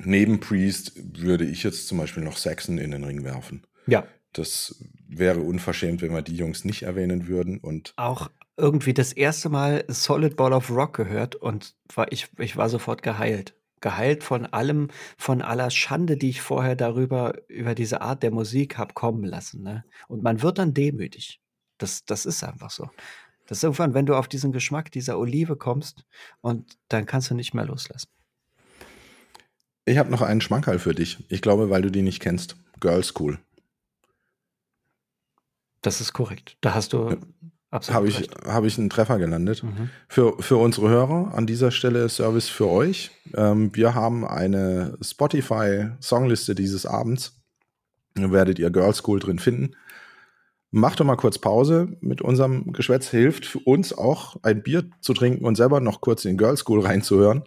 Neben Priest würde ich jetzt zum Beispiel noch Saxon in den Ring werfen. Ja. Das wäre unverschämt, wenn wir die Jungs nicht erwähnen würden. Und auch irgendwie das erste Mal Solid Ball of Rock gehört und war, ich, ich war sofort geheilt. Geheilt von allem, von aller Schande, die ich vorher darüber, über diese Art der Musik habe kommen lassen. Ne? Und man wird dann demütig. Das, das ist einfach so. Das ist irgendwann, wenn du auf diesen Geschmack dieser Olive kommst und dann kannst du nicht mehr loslassen. Ich habe noch einen Schmankerl für dich. Ich glaube, weil du die nicht kennst. Girl School. Das ist korrekt. Da hast du absolut Habe ich, hab ich einen Treffer gelandet. Mhm. Für, für unsere Hörer an dieser Stelle Service für euch. Ähm, wir haben eine Spotify-Songliste dieses Abends. Da werdet ihr Girl School drin finden. Macht doch mal kurz Pause mit unserem Geschwätz. Hilft für uns auch, ein Bier zu trinken und selber noch kurz in Girl School reinzuhören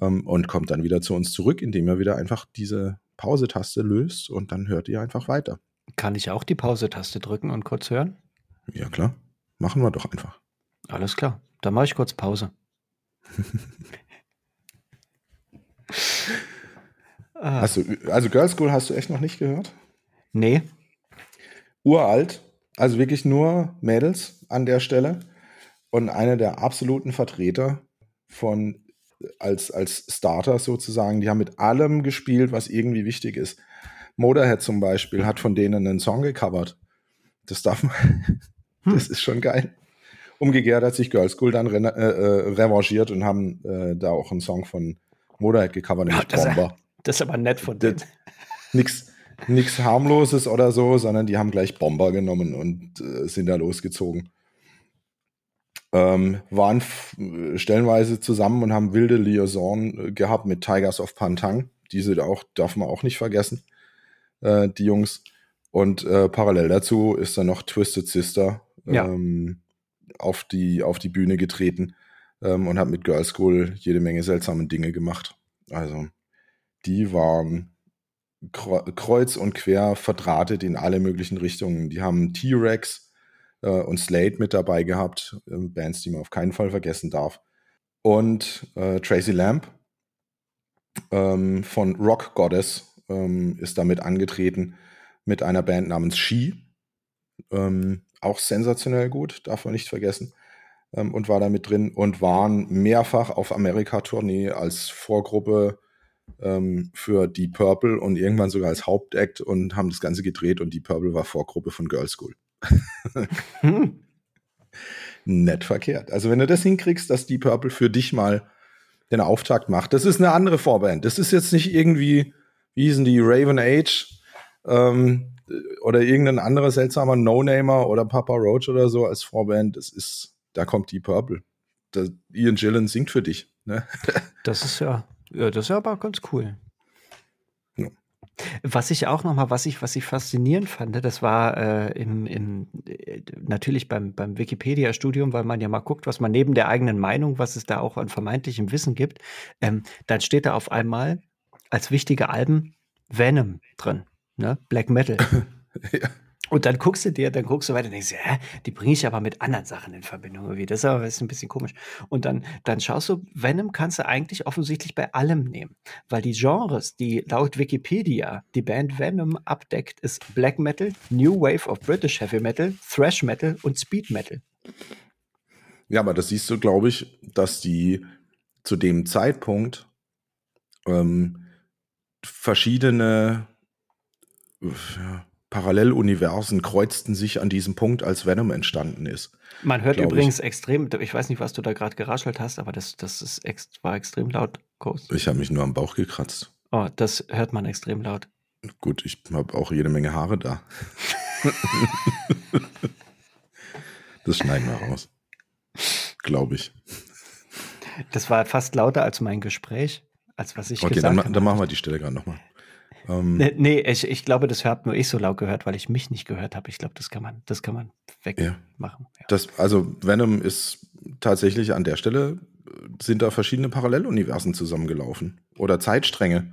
ähm, und kommt dann wieder zu uns zurück, indem ihr wieder einfach diese Pause-Taste löst und dann hört ihr einfach weiter. Kann ich auch die Pause-Taste drücken und kurz hören? Ja, klar. Machen wir doch einfach. Alles klar. Dann mache ich kurz Pause. hast du, also Girl School hast du echt noch nicht gehört? Nee. Uralt, also wirklich nur Mädels an der Stelle und eine der absoluten Vertreter von als, als Starter sozusagen. Die haben mit allem gespielt, was irgendwie wichtig ist. Motorhead zum Beispiel hat von denen einen Song gecovert. Das darf man, hm. *laughs* das ist schon geil. Umgekehrt hat sich Girl School dann re äh, revanchiert und haben äh, da auch einen Song von Motorhead gecovert, nämlich ja, das Bomber. Ist, das ist aber nett von denen. Nix, nix harmloses oder so, sondern die haben gleich Bomber genommen und äh, sind da losgezogen ähm, waren stellenweise zusammen und haben wilde Liaison äh, gehabt mit Tigers of Pantang. Diese auch, darf man auch nicht vergessen, äh, die Jungs. Und äh, parallel dazu ist dann noch Twisted Sister ähm, ja. auf, die, auf die Bühne getreten ähm, und hat mit Girl School jede Menge seltsame Dinge gemacht. Also, die waren kreuz und quer verdrahtet in alle möglichen Richtungen. Die haben T-Rex äh, und Slade mit dabei gehabt, äh, Bands, die man auf keinen Fall vergessen darf. Und äh, Tracy Lamp ähm, von Rock Goddess ähm, ist damit angetreten mit einer Band namens She. Ähm, auch sensationell gut, darf man nicht vergessen. Ähm, und war da mit drin und waren mehrfach auf Amerika-Tournee als Vorgruppe ähm, für Deep Purple und irgendwann sogar als Hauptact und haben das Ganze gedreht und Deep Purple war Vorgruppe von Girl School *laughs* hm. Nett verkehrt. Also wenn du das hinkriegst, dass die Purple für dich mal den Auftakt macht, das ist eine andere Vorband. Das ist jetzt nicht irgendwie, wie hießen die, Raven Age ähm, oder irgendein anderer seltsamer No-Namer oder Papa Roach oder so als Vorband. Das ist, da kommt die Purple. Das, Ian Gillen singt für dich. Ne? das ist ja, ja, das ist ja aber ganz cool. Was ich auch noch mal, was ich, was ich faszinierend fand, das war äh, im, im, äh, natürlich beim, beim Wikipedia-Studium, weil man ja mal guckt, was man neben der eigenen Meinung, was es da auch an vermeintlichem Wissen gibt, ähm, dann steht da auf einmal als wichtige Alben Venom drin, ne? Black Metal. *laughs* ja. Und dann guckst du dir, dann guckst du weiter und denkst, hä, die bringe ich aber mit anderen Sachen in Verbindung irgendwie. Das ist aber ein bisschen komisch. Und dann, dann schaust du, Venom kannst du eigentlich offensichtlich bei allem nehmen. Weil die Genres, die laut Wikipedia die Band Venom abdeckt, ist Black Metal, New Wave of British Heavy Metal, Thrash Metal und Speed Metal. Ja, aber das siehst du, glaube ich, dass die zu dem Zeitpunkt ähm, verschiedene ja, Paralleluniversen kreuzten sich an diesem Punkt, als Venom entstanden ist. Man hört übrigens ich. extrem, ich weiß nicht, was du da gerade geraschelt hast, aber das, das ist ex, war extrem laut, Ghost. Ich habe mich nur am Bauch gekratzt. Oh, das hört man extrem laut. Gut, ich habe auch jede Menge Haare da. *laughs* das schneiden wir raus. Glaube ich. Das war fast lauter als mein Gespräch, als was ich okay, gesagt habe. Okay, dann machen wir die Stelle gerade nochmal. Ähm, nee, nee ich, ich, glaube, das hat nur ich so laut gehört, weil ich mich nicht gehört habe. Ich glaube, das kann man, das kann man wegmachen. Ja. Ja. Das, also Venom ist tatsächlich an der Stelle, sind da verschiedene Paralleluniversen zusammengelaufen oder Zeitstränge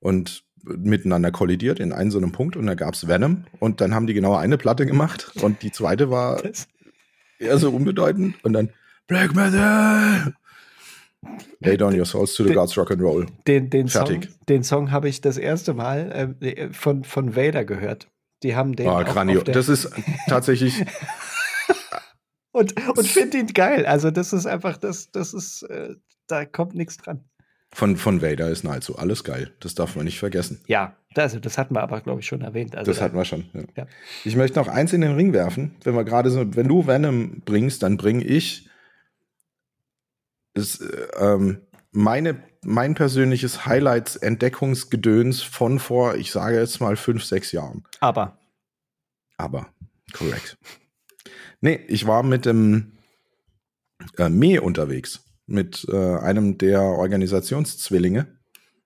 und miteinander kollidiert in einen so einem Punkt und da gab es Venom und dann haben die genau eine Platte gemacht und die zweite war das eher so unbedeutend und dann Black Metal Lay down your souls to the den, gods rock and roll. Den, den Fertig. Song, den Song habe ich das erste Mal äh, von, von Vader gehört. Die haben den. Ah, Granio. Das ist tatsächlich. *laughs* und und finde ihn geil. Also, das ist einfach, das, das ist, äh, da kommt nichts dran. Von, von Vader ist nahezu alles geil. Das darf man nicht vergessen. Ja, Also, das hatten wir aber, glaube ich, schon erwähnt. Also das hatten wir schon. Ja. Ja. Ich möchte noch eins in den Ring werfen. Wenn wir gerade so, wenn du Venom bringst, dann bringe ich ist, äh, ähm, meine, mein persönliches Highlights-Entdeckungsgedöns von vor, ich sage jetzt mal fünf, sechs Jahren. Aber. Aber, korrekt. nee, ich war mit dem äh, Me unterwegs, mit äh, einem der Organisationszwillinge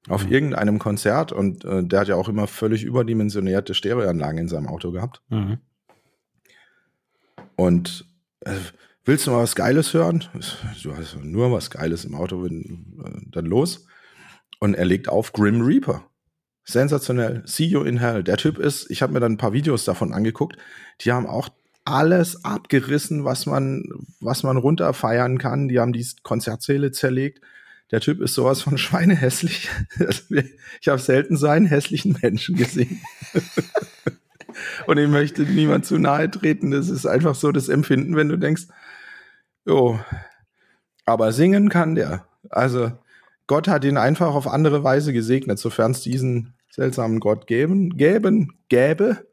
auf mhm. irgendeinem Konzert und äh, der hat ja auch immer völlig überdimensionierte Stereoanlagen in seinem Auto gehabt. Mhm. Und äh, willst du mal was Geiles hören? Du hast nur was Geiles im Auto, wenn, äh, dann los. Und er legt auf Grim Reaper. Sensationell. See you in hell. Der Typ ist, ich habe mir dann ein paar Videos davon angeguckt, die haben auch alles abgerissen, was man, was man runterfeiern kann. Die haben die Konzertsäle zerlegt. Der Typ ist sowas von *laughs* schweinehässlich. Ich habe selten so einen hässlichen Menschen gesehen. *laughs* Und ich möchte niemand zu nahe treten. Das ist einfach so das Empfinden, wenn du denkst, jo, aber singen kann der. Also Gott hat ihn einfach auf andere Weise gesegnet, sofern es diesen seltsamen Gott geben, geben, gäbe,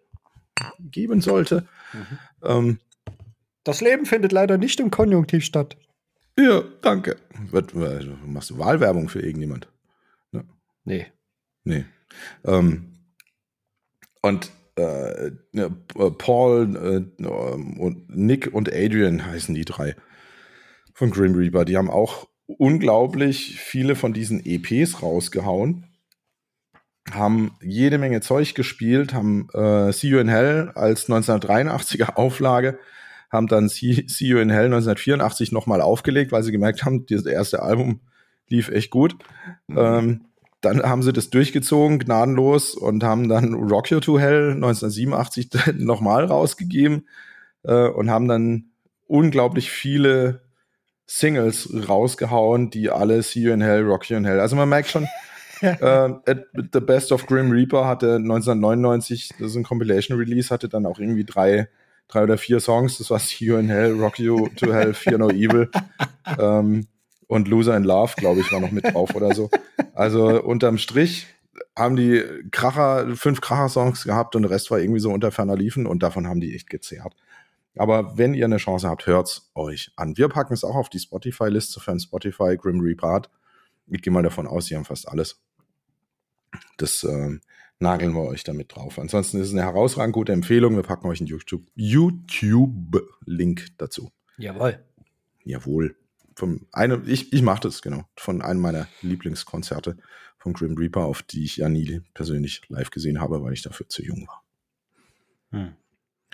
geben sollte. Mhm. Ähm, das Leben findet leider nicht im Konjunktiv statt. Ja, danke. Was, machst du Wahlwerbung für irgendjemand? Ne? Nee. Nee. Ähm, und äh, ne, Paul äh, und Nick und Adrian heißen die drei von Grim Reaper. Die haben auch unglaublich viele von diesen EPs rausgehauen. Haben jede Menge Zeug gespielt, haben äh, See You in Hell als 1983er Auflage haben dann See, See You in Hell 1984 nochmal aufgelegt, weil sie gemerkt haben, das erste Album lief echt gut. Mhm. Ähm, dann haben sie das durchgezogen, gnadenlos, und haben dann Rock You to Hell 1987 *laughs* nochmal rausgegeben äh, und haben dann unglaublich viele Singles rausgehauen, die alle See You in Hell, Rock You in Hell. Also man merkt schon, *laughs* äh, The Best of Grim Reaper hatte 1999, das ist ein Compilation Release, hatte dann auch irgendwie drei drei oder vier Songs. Das war See You in Hell, Rock You to Hell, Fear No Evil *laughs* ähm, und Loser in Love, glaube ich, war noch mit drauf oder so. Also unterm Strich haben die Kracher, fünf Kracher-Songs gehabt und der Rest war irgendwie so unter ferner Liefen und davon haben die echt gezehrt. Aber wenn ihr eine Chance habt, hört's euch an. Wir packen es auch auf die Spotify-Liste, sofern Spotify Grim Reaper hat. Ich gehe mal davon aus, sie haben fast alles. Das ähm, nageln wir euch damit drauf. Ansonsten ist es eine herausragend gute Empfehlung. Wir packen euch einen YouTube-Link YouTube dazu. Jawohl. Jawohl. Vom eine, ich, ich mache das, genau. Von einem meiner Lieblingskonzerte von Grim Reaper, auf die ich ja nie persönlich live gesehen habe, weil ich dafür zu jung war. Hm.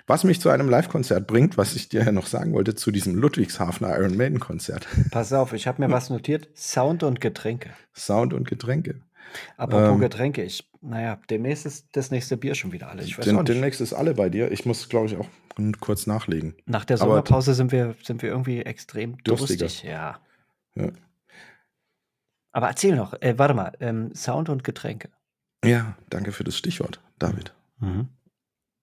Was mich zu einem Live-Konzert bringt, was ich dir ja noch sagen wollte, zu diesem Ludwigshafener Iron Maiden-Konzert. *laughs* Pass auf, ich habe mir was notiert. Sound und Getränke. Sound und Getränke. Apropos ähm, Getränke, ich, naja, demnächst ist das nächste Bier schon wieder alle. Ich weiß den, Demnächst ist alle bei dir. Ich muss, glaube ich, auch kurz nachlegen. Nach der Sommerpause Aber sind wir, sind wir irgendwie extrem durstig. Ja. ja. Aber erzähl noch, äh, warte mal, ähm, Sound und Getränke. Ja, danke für das Stichwort, David. Mhm.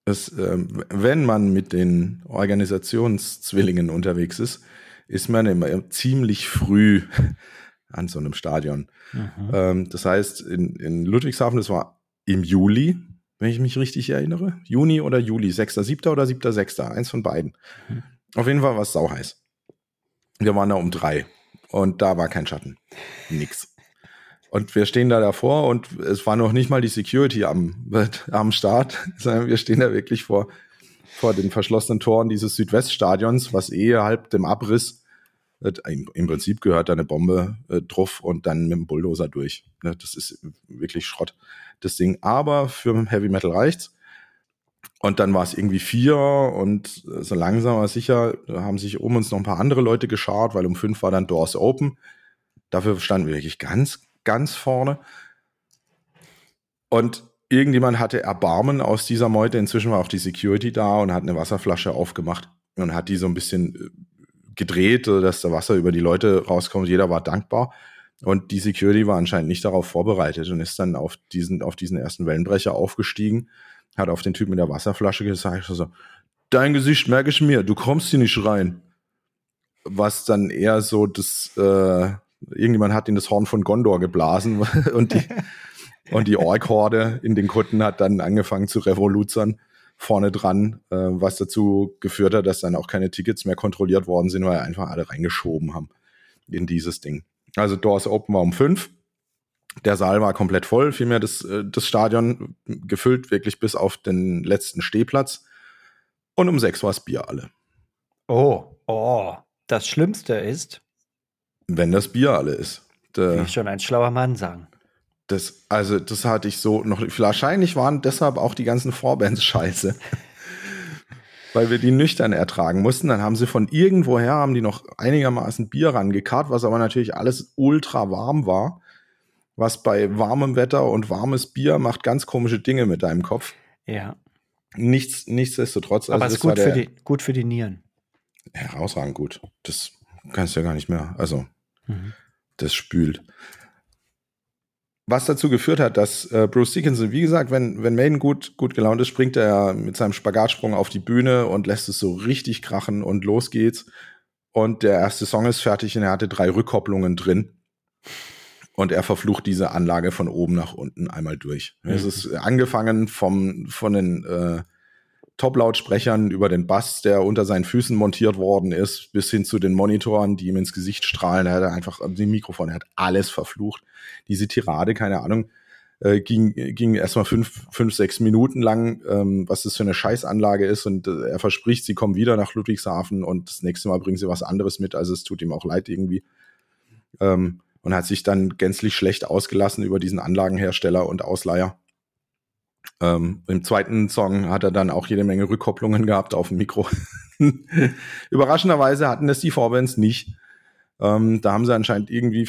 Es, ähm, wenn man mit den Organisationszwillingen unterwegs ist, ist man immer ziemlich früh *laughs* an so einem Stadion. Mhm. Ähm, das heißt, in, in Ludwigshafen, das war im Juli, wenn ich mich richtig erinnere. Juni oder Juli, 6.7. oder 7.6., eins von beiden. Mhm. Auf jeden Fall war es sauheiß. Wir waren da um drei und da war kein Schatten. Nix. Und wir stehen da davor und es war noch nicht mal die Security am, *laughs* am Start, sondern wir stehen da wirklich vor, vor den verschlossenen Toren dieses Südweststadions, was eh halb dem Abriss im Prinzip gehört da eine Bombe äh, drauf und dann mit dem Bulldozer durch. Ne, das ist wirklich Schrott, das Ding. Aber für Heavy Metal reicht's. Und dann war es irgendwie vier und so langsam aber sicher haben sich um uns noch ein paar andere Leute geschart, weil um fünf war dann Doors Open. Dafür standen wir wirklich ganz, ganz vorne. Und irgendjemand hatte Erbarmen aus dieser Meute. Inzwischen war auch die Security da und hat eine Wasserflasche aufgemacht und hat die so ein bisschen äh, gedreht, dass da Wasser über die Leute rauskommt. Jeder war dankbar. Und die Security war anscheinend nicht darauf vorbereitet und ist dann auf diesen, auf diesen ersten Wellenbrecher aufgestiegen, hat auf den Typ mit der Wasserflasche gesagt, so, dein Gesicht merke ich mir, du kommst hier nicht rein. Was dann eher so das, äh, irgendjemand hat in das Horn von Gondor geblasen *laughs* und die, *laughs* Und die Ork-Horde in den Kutten hat dann angefangen zu revoluzern vorne dran, äh, was dazu geführt hat, dass dann auch keine Tickets mehr kontrolliert worden sind, weil einfach alle reingeschoben haben in dieses Ding. Also Doors Open war um fünf. Der Saal war komplett voll, vielmehr das, äh, das Stadion gefüllt, wirklich bis auf den letzten Stehplatz. Und um sechs war es Bier alle. Oh, oh. Das Schlimmste ist, wenn das Bier alle ist. Wie schon ein schlauer Mann sagen. Das, also, das hatte ich so noch. Wahrscheinlich waren deshalb auch die ganzen Vorbands *laughs* scheiße. Weil wir die nüchtern ertragen mussten. Dann haben sie von irgendwoher, haben die noch einigermaßen Bier rangekarrt, was aber natürlich alles ultra warm war. Was bei warmem Wetter und warmes Bier macht ganz komische Dinge mit deinem Kopf. Ja. Nichts, nichtsdestotrotz. Also aber es ist gut, für die, gut für die Nieren. Herausragend gut. Das kannst du ja gar nicht mehr. Also, mhm. das spült was dazu geführt hat, dass äh, Bruce Dickinson, wie gesagt, wenn, wenn Maiden gut, gut gelaunt ist, springt er mit seinem Spagatsprung auf die Bühne und lässt es so richtig krachen und los geht's. Und der erste Song ist fertig und er hatte drei Rückkopplungen drin. Und er verflucht diese Anlage von oben nach unten einmal durch. Mhm. Es ist angefangen vom, von den äh, Top-Lautsprechern über den Bass, der unter seinen Füßen montiert worden ist, bis hin zu den Monitoren, die ihm ins Gesicht strahlen. Er hat einfach die Mikrofon, er hat alles verflucht. Diese Tirade, keine Ahnung, äh, ging, ging erstmal fünf, fünf, sechs Minuten lang, ähm, was das für eine Scheißanlage ist. Und äh, er verspricht, sie kommen wieder nach Ludwigshafen und das nächste Mal bringen sie was anderes mit. Also es tut ihm auch leid irgendwie. Ähm, und hat sich dann gänzlich schlecht ausgelassen über diesen Anlagenhersteller und Ausleiher. Ähm, Im zweiten Song hat er dann auch jede Menge Rückkopplungen gehabt auf dem Mikro. *laughs* Überraschenderweise hatten das die Vorbands nicht. Ähm, da haben sie anscheinend irgendwie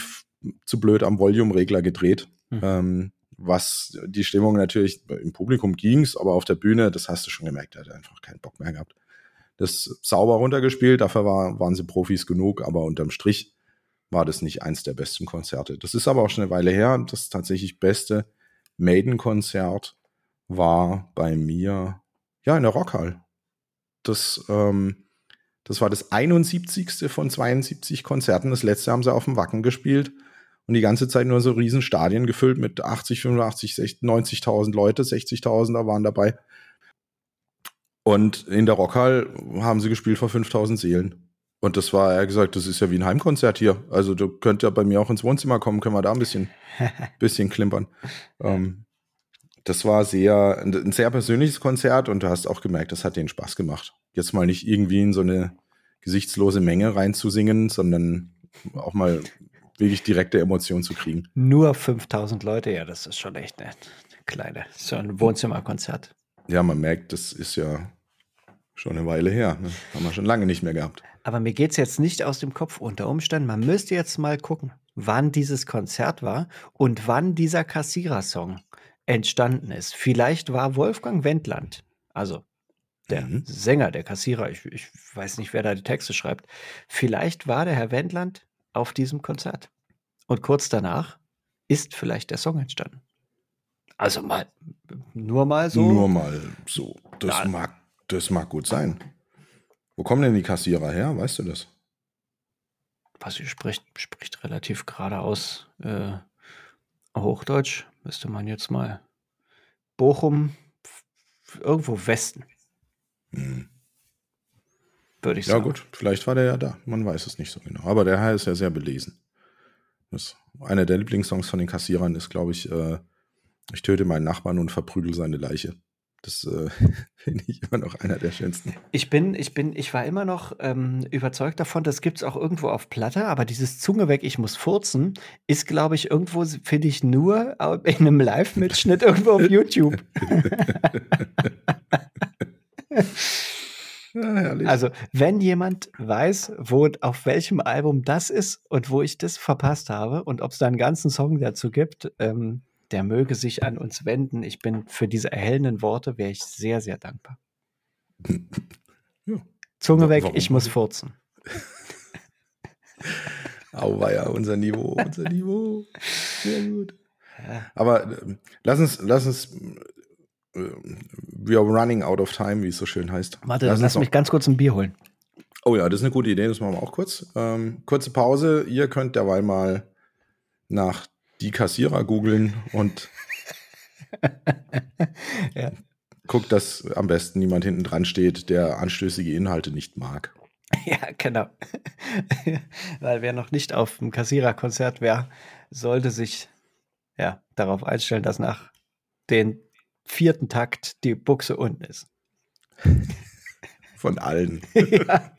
zu blöd am Volume-Regler gedreht. Mhm. Ähm, was die Stimmung natürlich im Publikum ging's, aber auf der Bühne, das hast du schon gemerkt, er hat einfach keinen Bock mehr gehabt. Das sauber runtergespielt, dafür war, waren sie Profis genug, aber unterm Strich war das nicht eins der besten Konzerte. Das ist aber auch schon eine Weile her. Das tatsächlich beste Maiden-Konzert war bei mir ja in der Rockhall. Das, ähm, das war das 71. von 72 Konzerten. Das letzte haben sie auf dem Wacken gespielt und die ganze Zeit nur so riesen Stadien gefüllt mit 80, 85, 90.000 Leute, 60.000 waren dabei. Und in der Rockhall haben sie gespielt vor 5000 Seelen. Und das war, er gesagt, das ist ja wie ein Heimkonzert hier. Also du könnt ja bei mir auch ins Wohnzimmer kommen, können wir da ein bisschen, *laughs* bisschen klimpern. Ähm, das war sehr, ein sehr persönliches Konzert und du hast auch gemerkt, das hat den Spaß gemacht. Jetzt mal nicht irgendwie in so eine gesichtslose Menge reinzusingen, sondern auch mal wirklich direkte Emotionen zu kriegen. Nur 5000 Leute, ja, das ist schon echt eine kleine, so ein Wohnzimmerkonzert. Ja, man merkt, das ist ja schon eine Weile her. Ne? Haben wir schon lange nicht mehr gehabt. Aber mir geht es jetzt nicht aus dem Kopf unter Umständen. Man müsste jetzt mal gucken, wann dieses Konzert war und wann dieser Kassierer-Song entstanden ist. Vielleicht war Wolfgang Wendland, also der mhm. Sänger, der Kassierer, ich, ich, weiß nicht, wer da die Texte schreibt, vielleicht war der Herr Wendland auf diesem Konzert. Und kurz danach ist vielleicht der Song entstanden. Also mal, nur mal so. Nur mal so. Das, mag, das mag gut sein. Wo kommen denn die Kassierer her? Weißt du das? Was sie spricht, spricht relativ geradeaus äh, Hochdeutsch. Müsste man jetzt mal. Bochum, irgendwo Westen. Hm. Würde ich sagen. Ja, gut, vielleicht war der ja da. Man weiß es nicht so genau. Aber der Herr ist ja sehr belesen. Das, einer der Lieblingssongs von den Kassierern ist, glaube ich, äh, Ich töte meinen Nachbarn und verprügel seine Leiche. Das äh, *laughs* finde ich immer noch einer der schönsten. Ich bin, ich bin, ich war immer noch ähm, überzeugt davon, das gibt es auch irgendwo auf Platte, aber dieses Zunge weg, ich muss furzen, ist, glaube ich, irgendwo, finde ich, nur in einem Live-Mitschnitt *laughs* irgendwo auf YouTube. *laughs* Ja, also, wenn jemand weiß, wo, auf welchem Album das ist und wo ich das verpasst habe und ob es da einen ganzen Song dazu gibt, ähm, der möge sich an uns wenden. Ich bin für diese erhellenden Worte, wäre ich sehr, sehr dankbar. *laughs* Ja. Zunge weg, Warum? ich muss furzen. *laughs* Auweia, unser Niveau, unser Niveau. Sehr gut. Aber äh, lass uns, lass uns, äh, we are running out of time, wie es so schön heißt. Warte, lass, lass mich ganz kurz ein Bier holen. Oh ja, das ist eine gute Idee, das machen wir auch kurz. Ähm, kurze Pause, ihr könnt derweil mal nach die Kassierer googeln und *laughs* ja. Guck, dass am besten niemand hinten dran steht, der anstößige Inhalte nicht mag. Ja, genau. Weil wer noch nicht auf dem Kassiererkonzert wäre, sollte sich ja darauf einstellen, dass nach den vierten Takt die Buchse unten ist. Von allen. *laughs* Ja.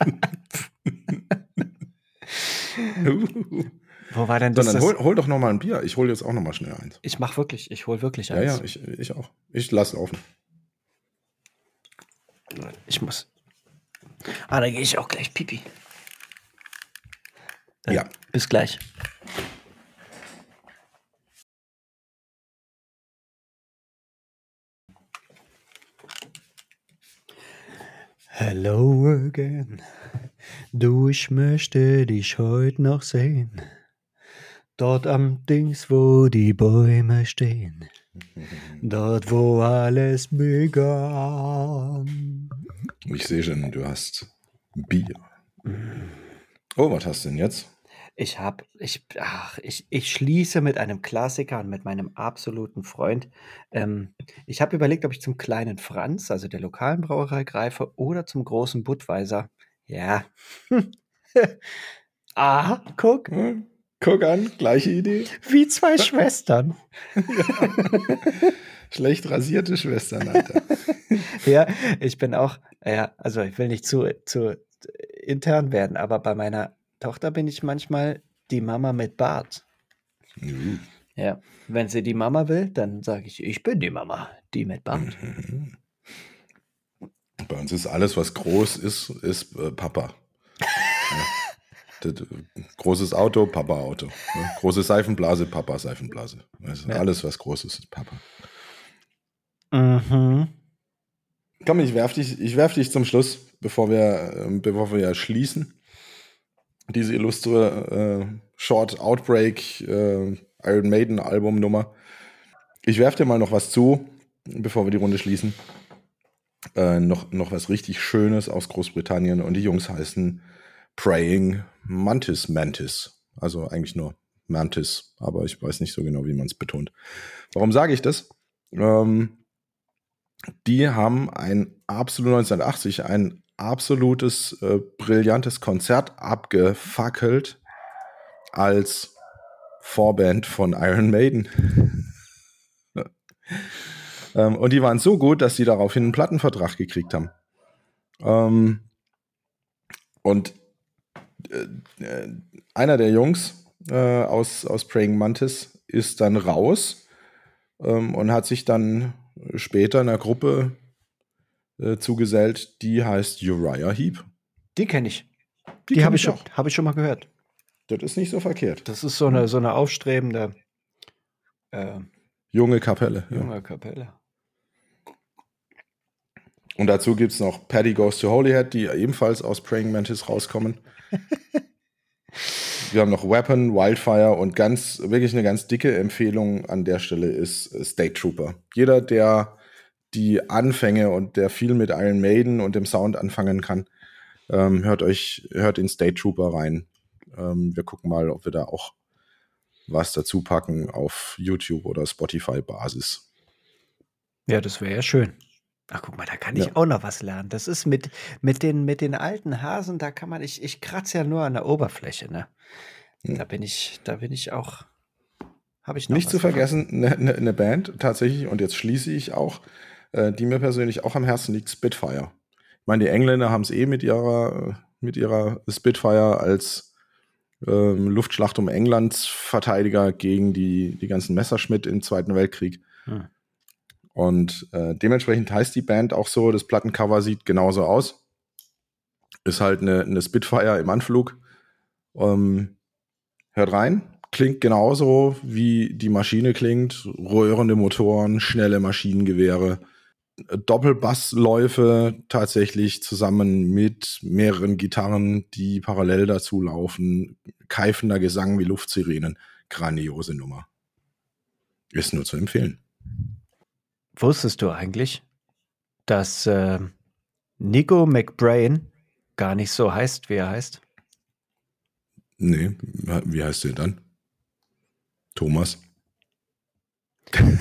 *laughs* Wo war denn das? Sondern hol, hol doch noch mal ein Bier. Ich hole jetzt auch noch mal schnell eins. Ich mach wirklich, ich hole wirklich eins. Ja, ja, ich, ich auch. Ich lasse laufen. Ich muss. Ah, da gehe ich auch gleich pipi. Dann ja. Bis gleich. Hello again. Du, ich möchte dich heute noch sehen. Dort am Dings, wo die Bäume stehen. Dort, wo alles begann. Ich sehe schon, du hast Bier. Oh, was hast du denn jetzt? Ich habe, ich, ach, ich, ich schließe mit einem Klassiker und mit meinem absoluten Freund. Ähm, ich habe überlegt, ob ich zum kleinen Franz, also der lokalen Brauerei, greife oder zum großen Budweiser. Ja. *laughs* ah, guck. Hm, guck an, gleiche Idee. Wie zwei Schwestern. *laughs* Schlecht rasierte Schwestern, Alter. *laughs* ja, ich bin auch, ja, also ich will nicht zu, zu intern werden, aber bei meiner Tochter bin ich manchmal die Mama mit Bart. Mhm. Ja, wenn sie die Mama will, dann sage ich, ich bin die Mama, die mit Bart. Mhm. Bei uns ist alles, was groß ist, ist äh, Papa. *laughs* Großes Auto, Papa Auto. Ne? Große Seifenblase, Papa Seifenblase. Also ja. Alles, was groß ist, ist Papa. Mhm. Komm, ich werf dich, ich werf dich zum Schluss, bevor wir, ähm, bevor wir ja schließen. Diese illustre äh, Short Outbreak äh, Iron Maiden Albumnummer. Ich werf dir mal noch was zu, bevor wir die Runde schließen. Äh, noch, noch was richtig Schönes aus Großbritannien und die Jungs heißen Praying Mantis Mantis. Also eigentlich nur Mantis, aber ich weiß nicht so genau, wie man es betont. Warum sage ich das? Ähm, die haben ein absolut 1980 ein absolutes äh, brillantes Konzert abgefackelt als Vorband von Iron Maiden. *laughs* ähm, und die waren so gut, dass sie daraufhin einen Plattenvertrag gekriegt haben. Ähm, und äh, einer der Jungs äh, aus, aus Praying Mantis ist dann raus ähm, und hat sich dann später in einer Gruppe äh, zugesellt, die heißt Uriah Heep. Die kenne ich. Die, die habe ich, schon, hab ich schon mal gehört. Das ist nicht so verkehrt. Das ist so eine, so eine aufstrebende äh, junge Kapelle. Junge ja. Kapelle. Und dazu gibt es noch Paddy Goes to Holyhead, die ebenfalls aus Praying Mantis rauskommen. Wir haben noch Weapon, Wildfire und ganz, wirklich eine ganz dicke Empfehlung an der Stelle ist State Trooper. Jeder, der die Anfänge und der viel mit Iron Maiden und dem Sound anfangen kann, ähm, hört euch, hört in State Trooper rein. Ähm, wir gucken mal, ob wir da auch was dazu packen auf YouTube oder Spotify Basis. Ja, das wäre ja schön. Ach, guck mal, da kann ich ja. auch noch was lernen. Das ist mit, mit, den, mit den alten Hasen, da kann man, ich, ich kratze ja nur an der Oberfläche, ne? Hm. Da bin ich, da bin ich auch, habe ich noch Nicht zu vergessen, eine ne, ne Band tatsächlich, und jetzt schließe ich auch, äh, die mir persönlich auch am Herzen liegt, Spitfire. Ich meine, die Engländer haben es eh mit ihrer, mit ihrer Spitfire als ähm, Luftschlacht um Englands Verteidiger gegen die, die ganzen Messerschmitt im Zweiten Weltkrieg. Hm. Und äh, dementsprechend heißt die Band auch so, das Plattencover sieht genauso aus. Ist halt eine, eine Spitfire im Anflug. Ähm, hört rein, klingt genauso wie die Maschine klingt. Röhrende Motoren, schnelle Maschinengewehre, Doppelbassläufe tatsächlich zusammen mit mehreren Gitarren, die parallel dazu laufen. Keifender Gesang wie Luftsirenen. Grandiose Nummer. Ist nur zu empfehlen. Wusstest du eigentlich, dass äh, Nico McBrain gar nicht so heißt, wie er heißt? Nee, wie heißt der dann? Thomas. *laughs*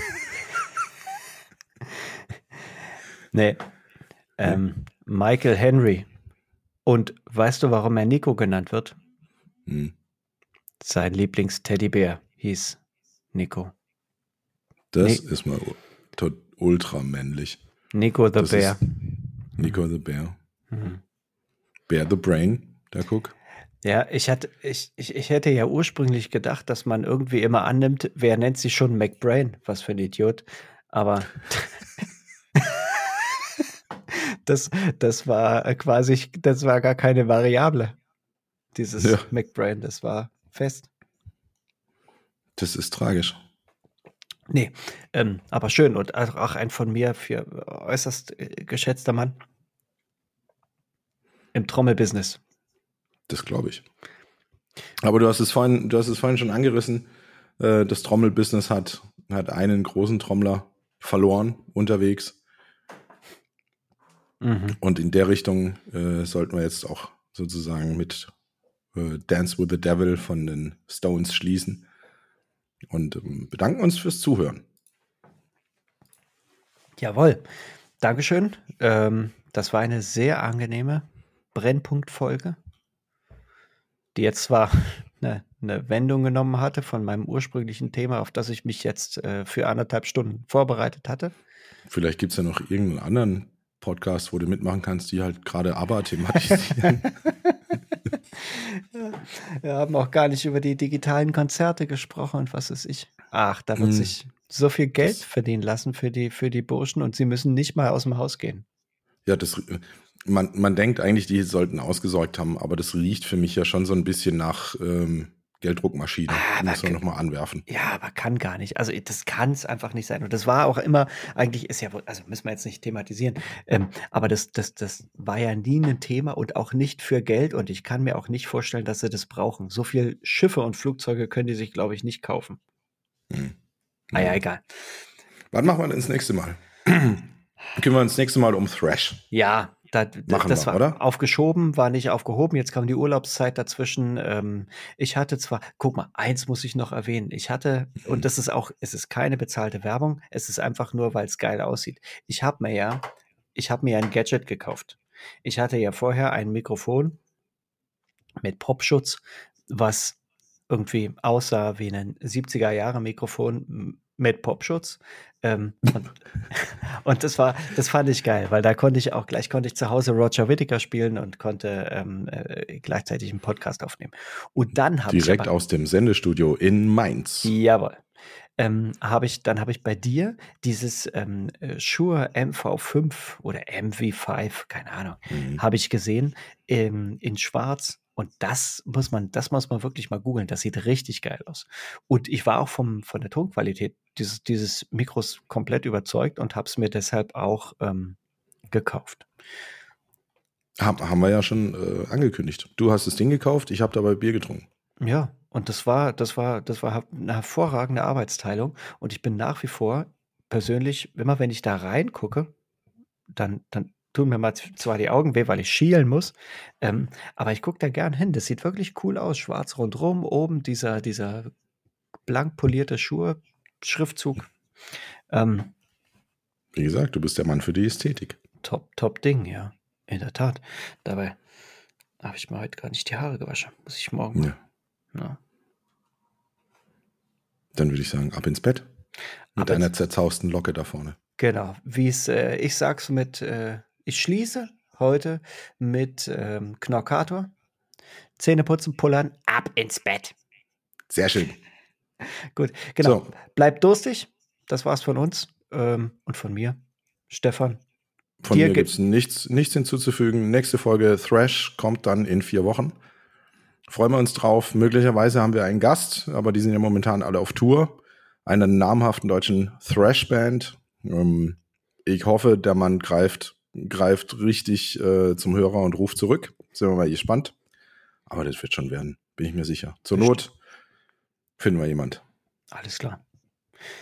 Nee. Ähm, Michael Henry. Und weißt du, warum er Nico genannt wird? Hm. Sein Lieblingsteddybär hieß Nico. Das Nee. ist mal u- ultra männlich. Nico the Das Bear. Nico the Bear. Mhm. Bear the Brain, der Cook. Ja, ich hatte, ich, ich, ich hätte ja ursprünglich gedacht, dass man irgendwie immer annimmt, wer nennt sich schon McBrain? Was für ein Idiot. Aber *laughs* das, das war quasi, das war gar keine Variable. Dieses Ja. McBrain, das war fest. Das ist tragisch. Nee, ähm, aber schön und auch ein von mir für äußerst äh, geschätzter Mann im Trommelbusiness. Das glaube ich. Aber du hast es vorhin, du hast es vorhin schon angerissen. Äh, das Trommelbusiness hat, hat einen großen Trommler verloren unterwegs. Mhm. Und in der Richtung äh, sollten wir jetzt auch sozusagen mit äh, Dance with the Devil von den Stones schließen. Und ähm, bedanken uns fürs Zuhören. Jawohl. Dankeschön. Ähm, das war eine sehr angenehme Brennpunktfolge, die jetzt zwar eine, *laughs* eine Wendung genommen hatte von meinem ursprünglichen Thema, auf das ich mich jetzt äh, für anderthalb Stunden vorbereitet hatte. Vielleicht gibt es ja noch irgendeinen anderen Podcast, wo du mitmachen kannst, die halt gerade aber thematisieren. *laughs* *laughs* Wir haben auch gar nicht über die digitalen Konzerte gesprochen und was weiß ich. Ach, da wird Mm. sich so viel Geld Das- verdienen lassen für die, für die Burschen und sie müssen nicht mal aus dem Haus gehen. ja, das, man, man denkt eigentlich, die sollten ausgesorgt haben, aber das riecht für mich ja schon so ein bisschen nach ähm, Gelddruckmaschine. Ah, Muss man nochmal anwerfen. Ja, aber kann gar nicht. Also das kann es einfach nicht sein. Und das war auch immer, eigentlich ist ja, wohl- also müssen wir jetzt nicht thematisieren, ähm, aber das, das, das war ja nie ein Thema und auch nicht für Geld. Und ich kann mir auch nicht vorstellen, dass sie das brauchen. So viel Schiffe und Flugzeuge können die sich, glaube ich, nicht kaufen. Hm. Ah ja, egal. Wann machen wir denn das nächste Mal? *clears throat* Kümmern wir uns das nächste Mal um Thrash. Ja, da, Machen das wir, war oder? aufgeschoben, war nicht aufgehoben. Jetzt kam die Urlaubszeit dazwischen. Ähm, ich hatte zwar, guck mal, eins muss ich noch erwähnen. Ich hatte, und das ist auch, es ist keine bezahlte Werbung, es ist einfach nur, weil es geil aussieht. Ich habe mir ja, ich habe mir ja ein Gadget gekauft. Ich hatte ja vorher ein Mikrofon mit Popschutz, was irgendwie aussah wie ein 70er Jahre Mikrofon mit Popschutz. Ähm, und, *laughs* und das war, das fand ich geil, weil da konnte ich auch gleich konnte ich zu Hause Roger Whittaker spielen und konnte ähm, äh, gleichzeitig einen Podcast aufnehmen. Und dann habe ich Direkt aber, aus dem Sendestudio in Mainz. Jawohl. Ähm, habe ich, dann habe ich bei dir dieses ähm, äh, Shure MV5 oder MV5, keine Ahnung, Mhm. habe ich gesehen ähm, in Schwarz. Und das muss man, das muss man wirklich mal googeln. Das sieht richtig geil aus. Und ich war auch vom, von der Tonqualität dieses, dieses Mikros komplett überzeugt und habe es mir deshalb auch ähm, gekauft. Hab, haben wir ja schon äh, angekündigt. Du hast das Ding gekauft, ich habe dabei Bier getrunken. Ja, und das war, das war, das war eine hervorragende Arbeitsteilung. Und ich bin nach wie vor persönlich, immer wenn ich da reingucke, dann, dann tun mir mal zwar die Augen weh, weil ich schielen muss, ähm, aber ich gucke da gern hin. Das sieht wirklich cool aus. Schwarz rundrum, oben dieser, dieser blank polierte Schuhe, Schriftzug. Ähm, Wie gesagt, du bist der Mann für die Ästhetik. top, top Ding, ja. In der Tat. Dabei habe ich mir heute gar nicht die Haare gewaschen. Muss ich morgen Ja. Ja. Dann würde ich sagen, ab ins Bett. Mit Ab einer zerzausten Locke da vorne. Genau, wie es, äh, ich sag's mit, äh, ich schließe heute mit ähm, Knorkator. Zähne putzen, pullern, ab ins Bett. Sehr schön. *laughs* Gut, genau. So. Bleibt durstig. Das war's von uns ähm, und von mir. Stefan. Von Dir mir gibt- es nichts, nichts hinzuzufügen. Nächste Folge Thrash kommt dann in vier Wochen. Freuen wir uns drauf. Möglicherweise haben wir einen Gast, aber die sind ja momentan alle auf Tour. Einer namhaften deutschen Thrash-Band. Ähm, ich hoffe, der Mann greift, greift richtig äh, zum Hörer und ruft zurück. Sind wir mal gespannt. Aber das wird schon werden, bin ich mir sicher. Zur Not finden wir jemand. Alles klar.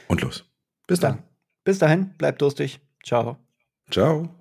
Und los. Bis dann. Dann. Bis dahin, bleibt durstig. Ciao. Ciao.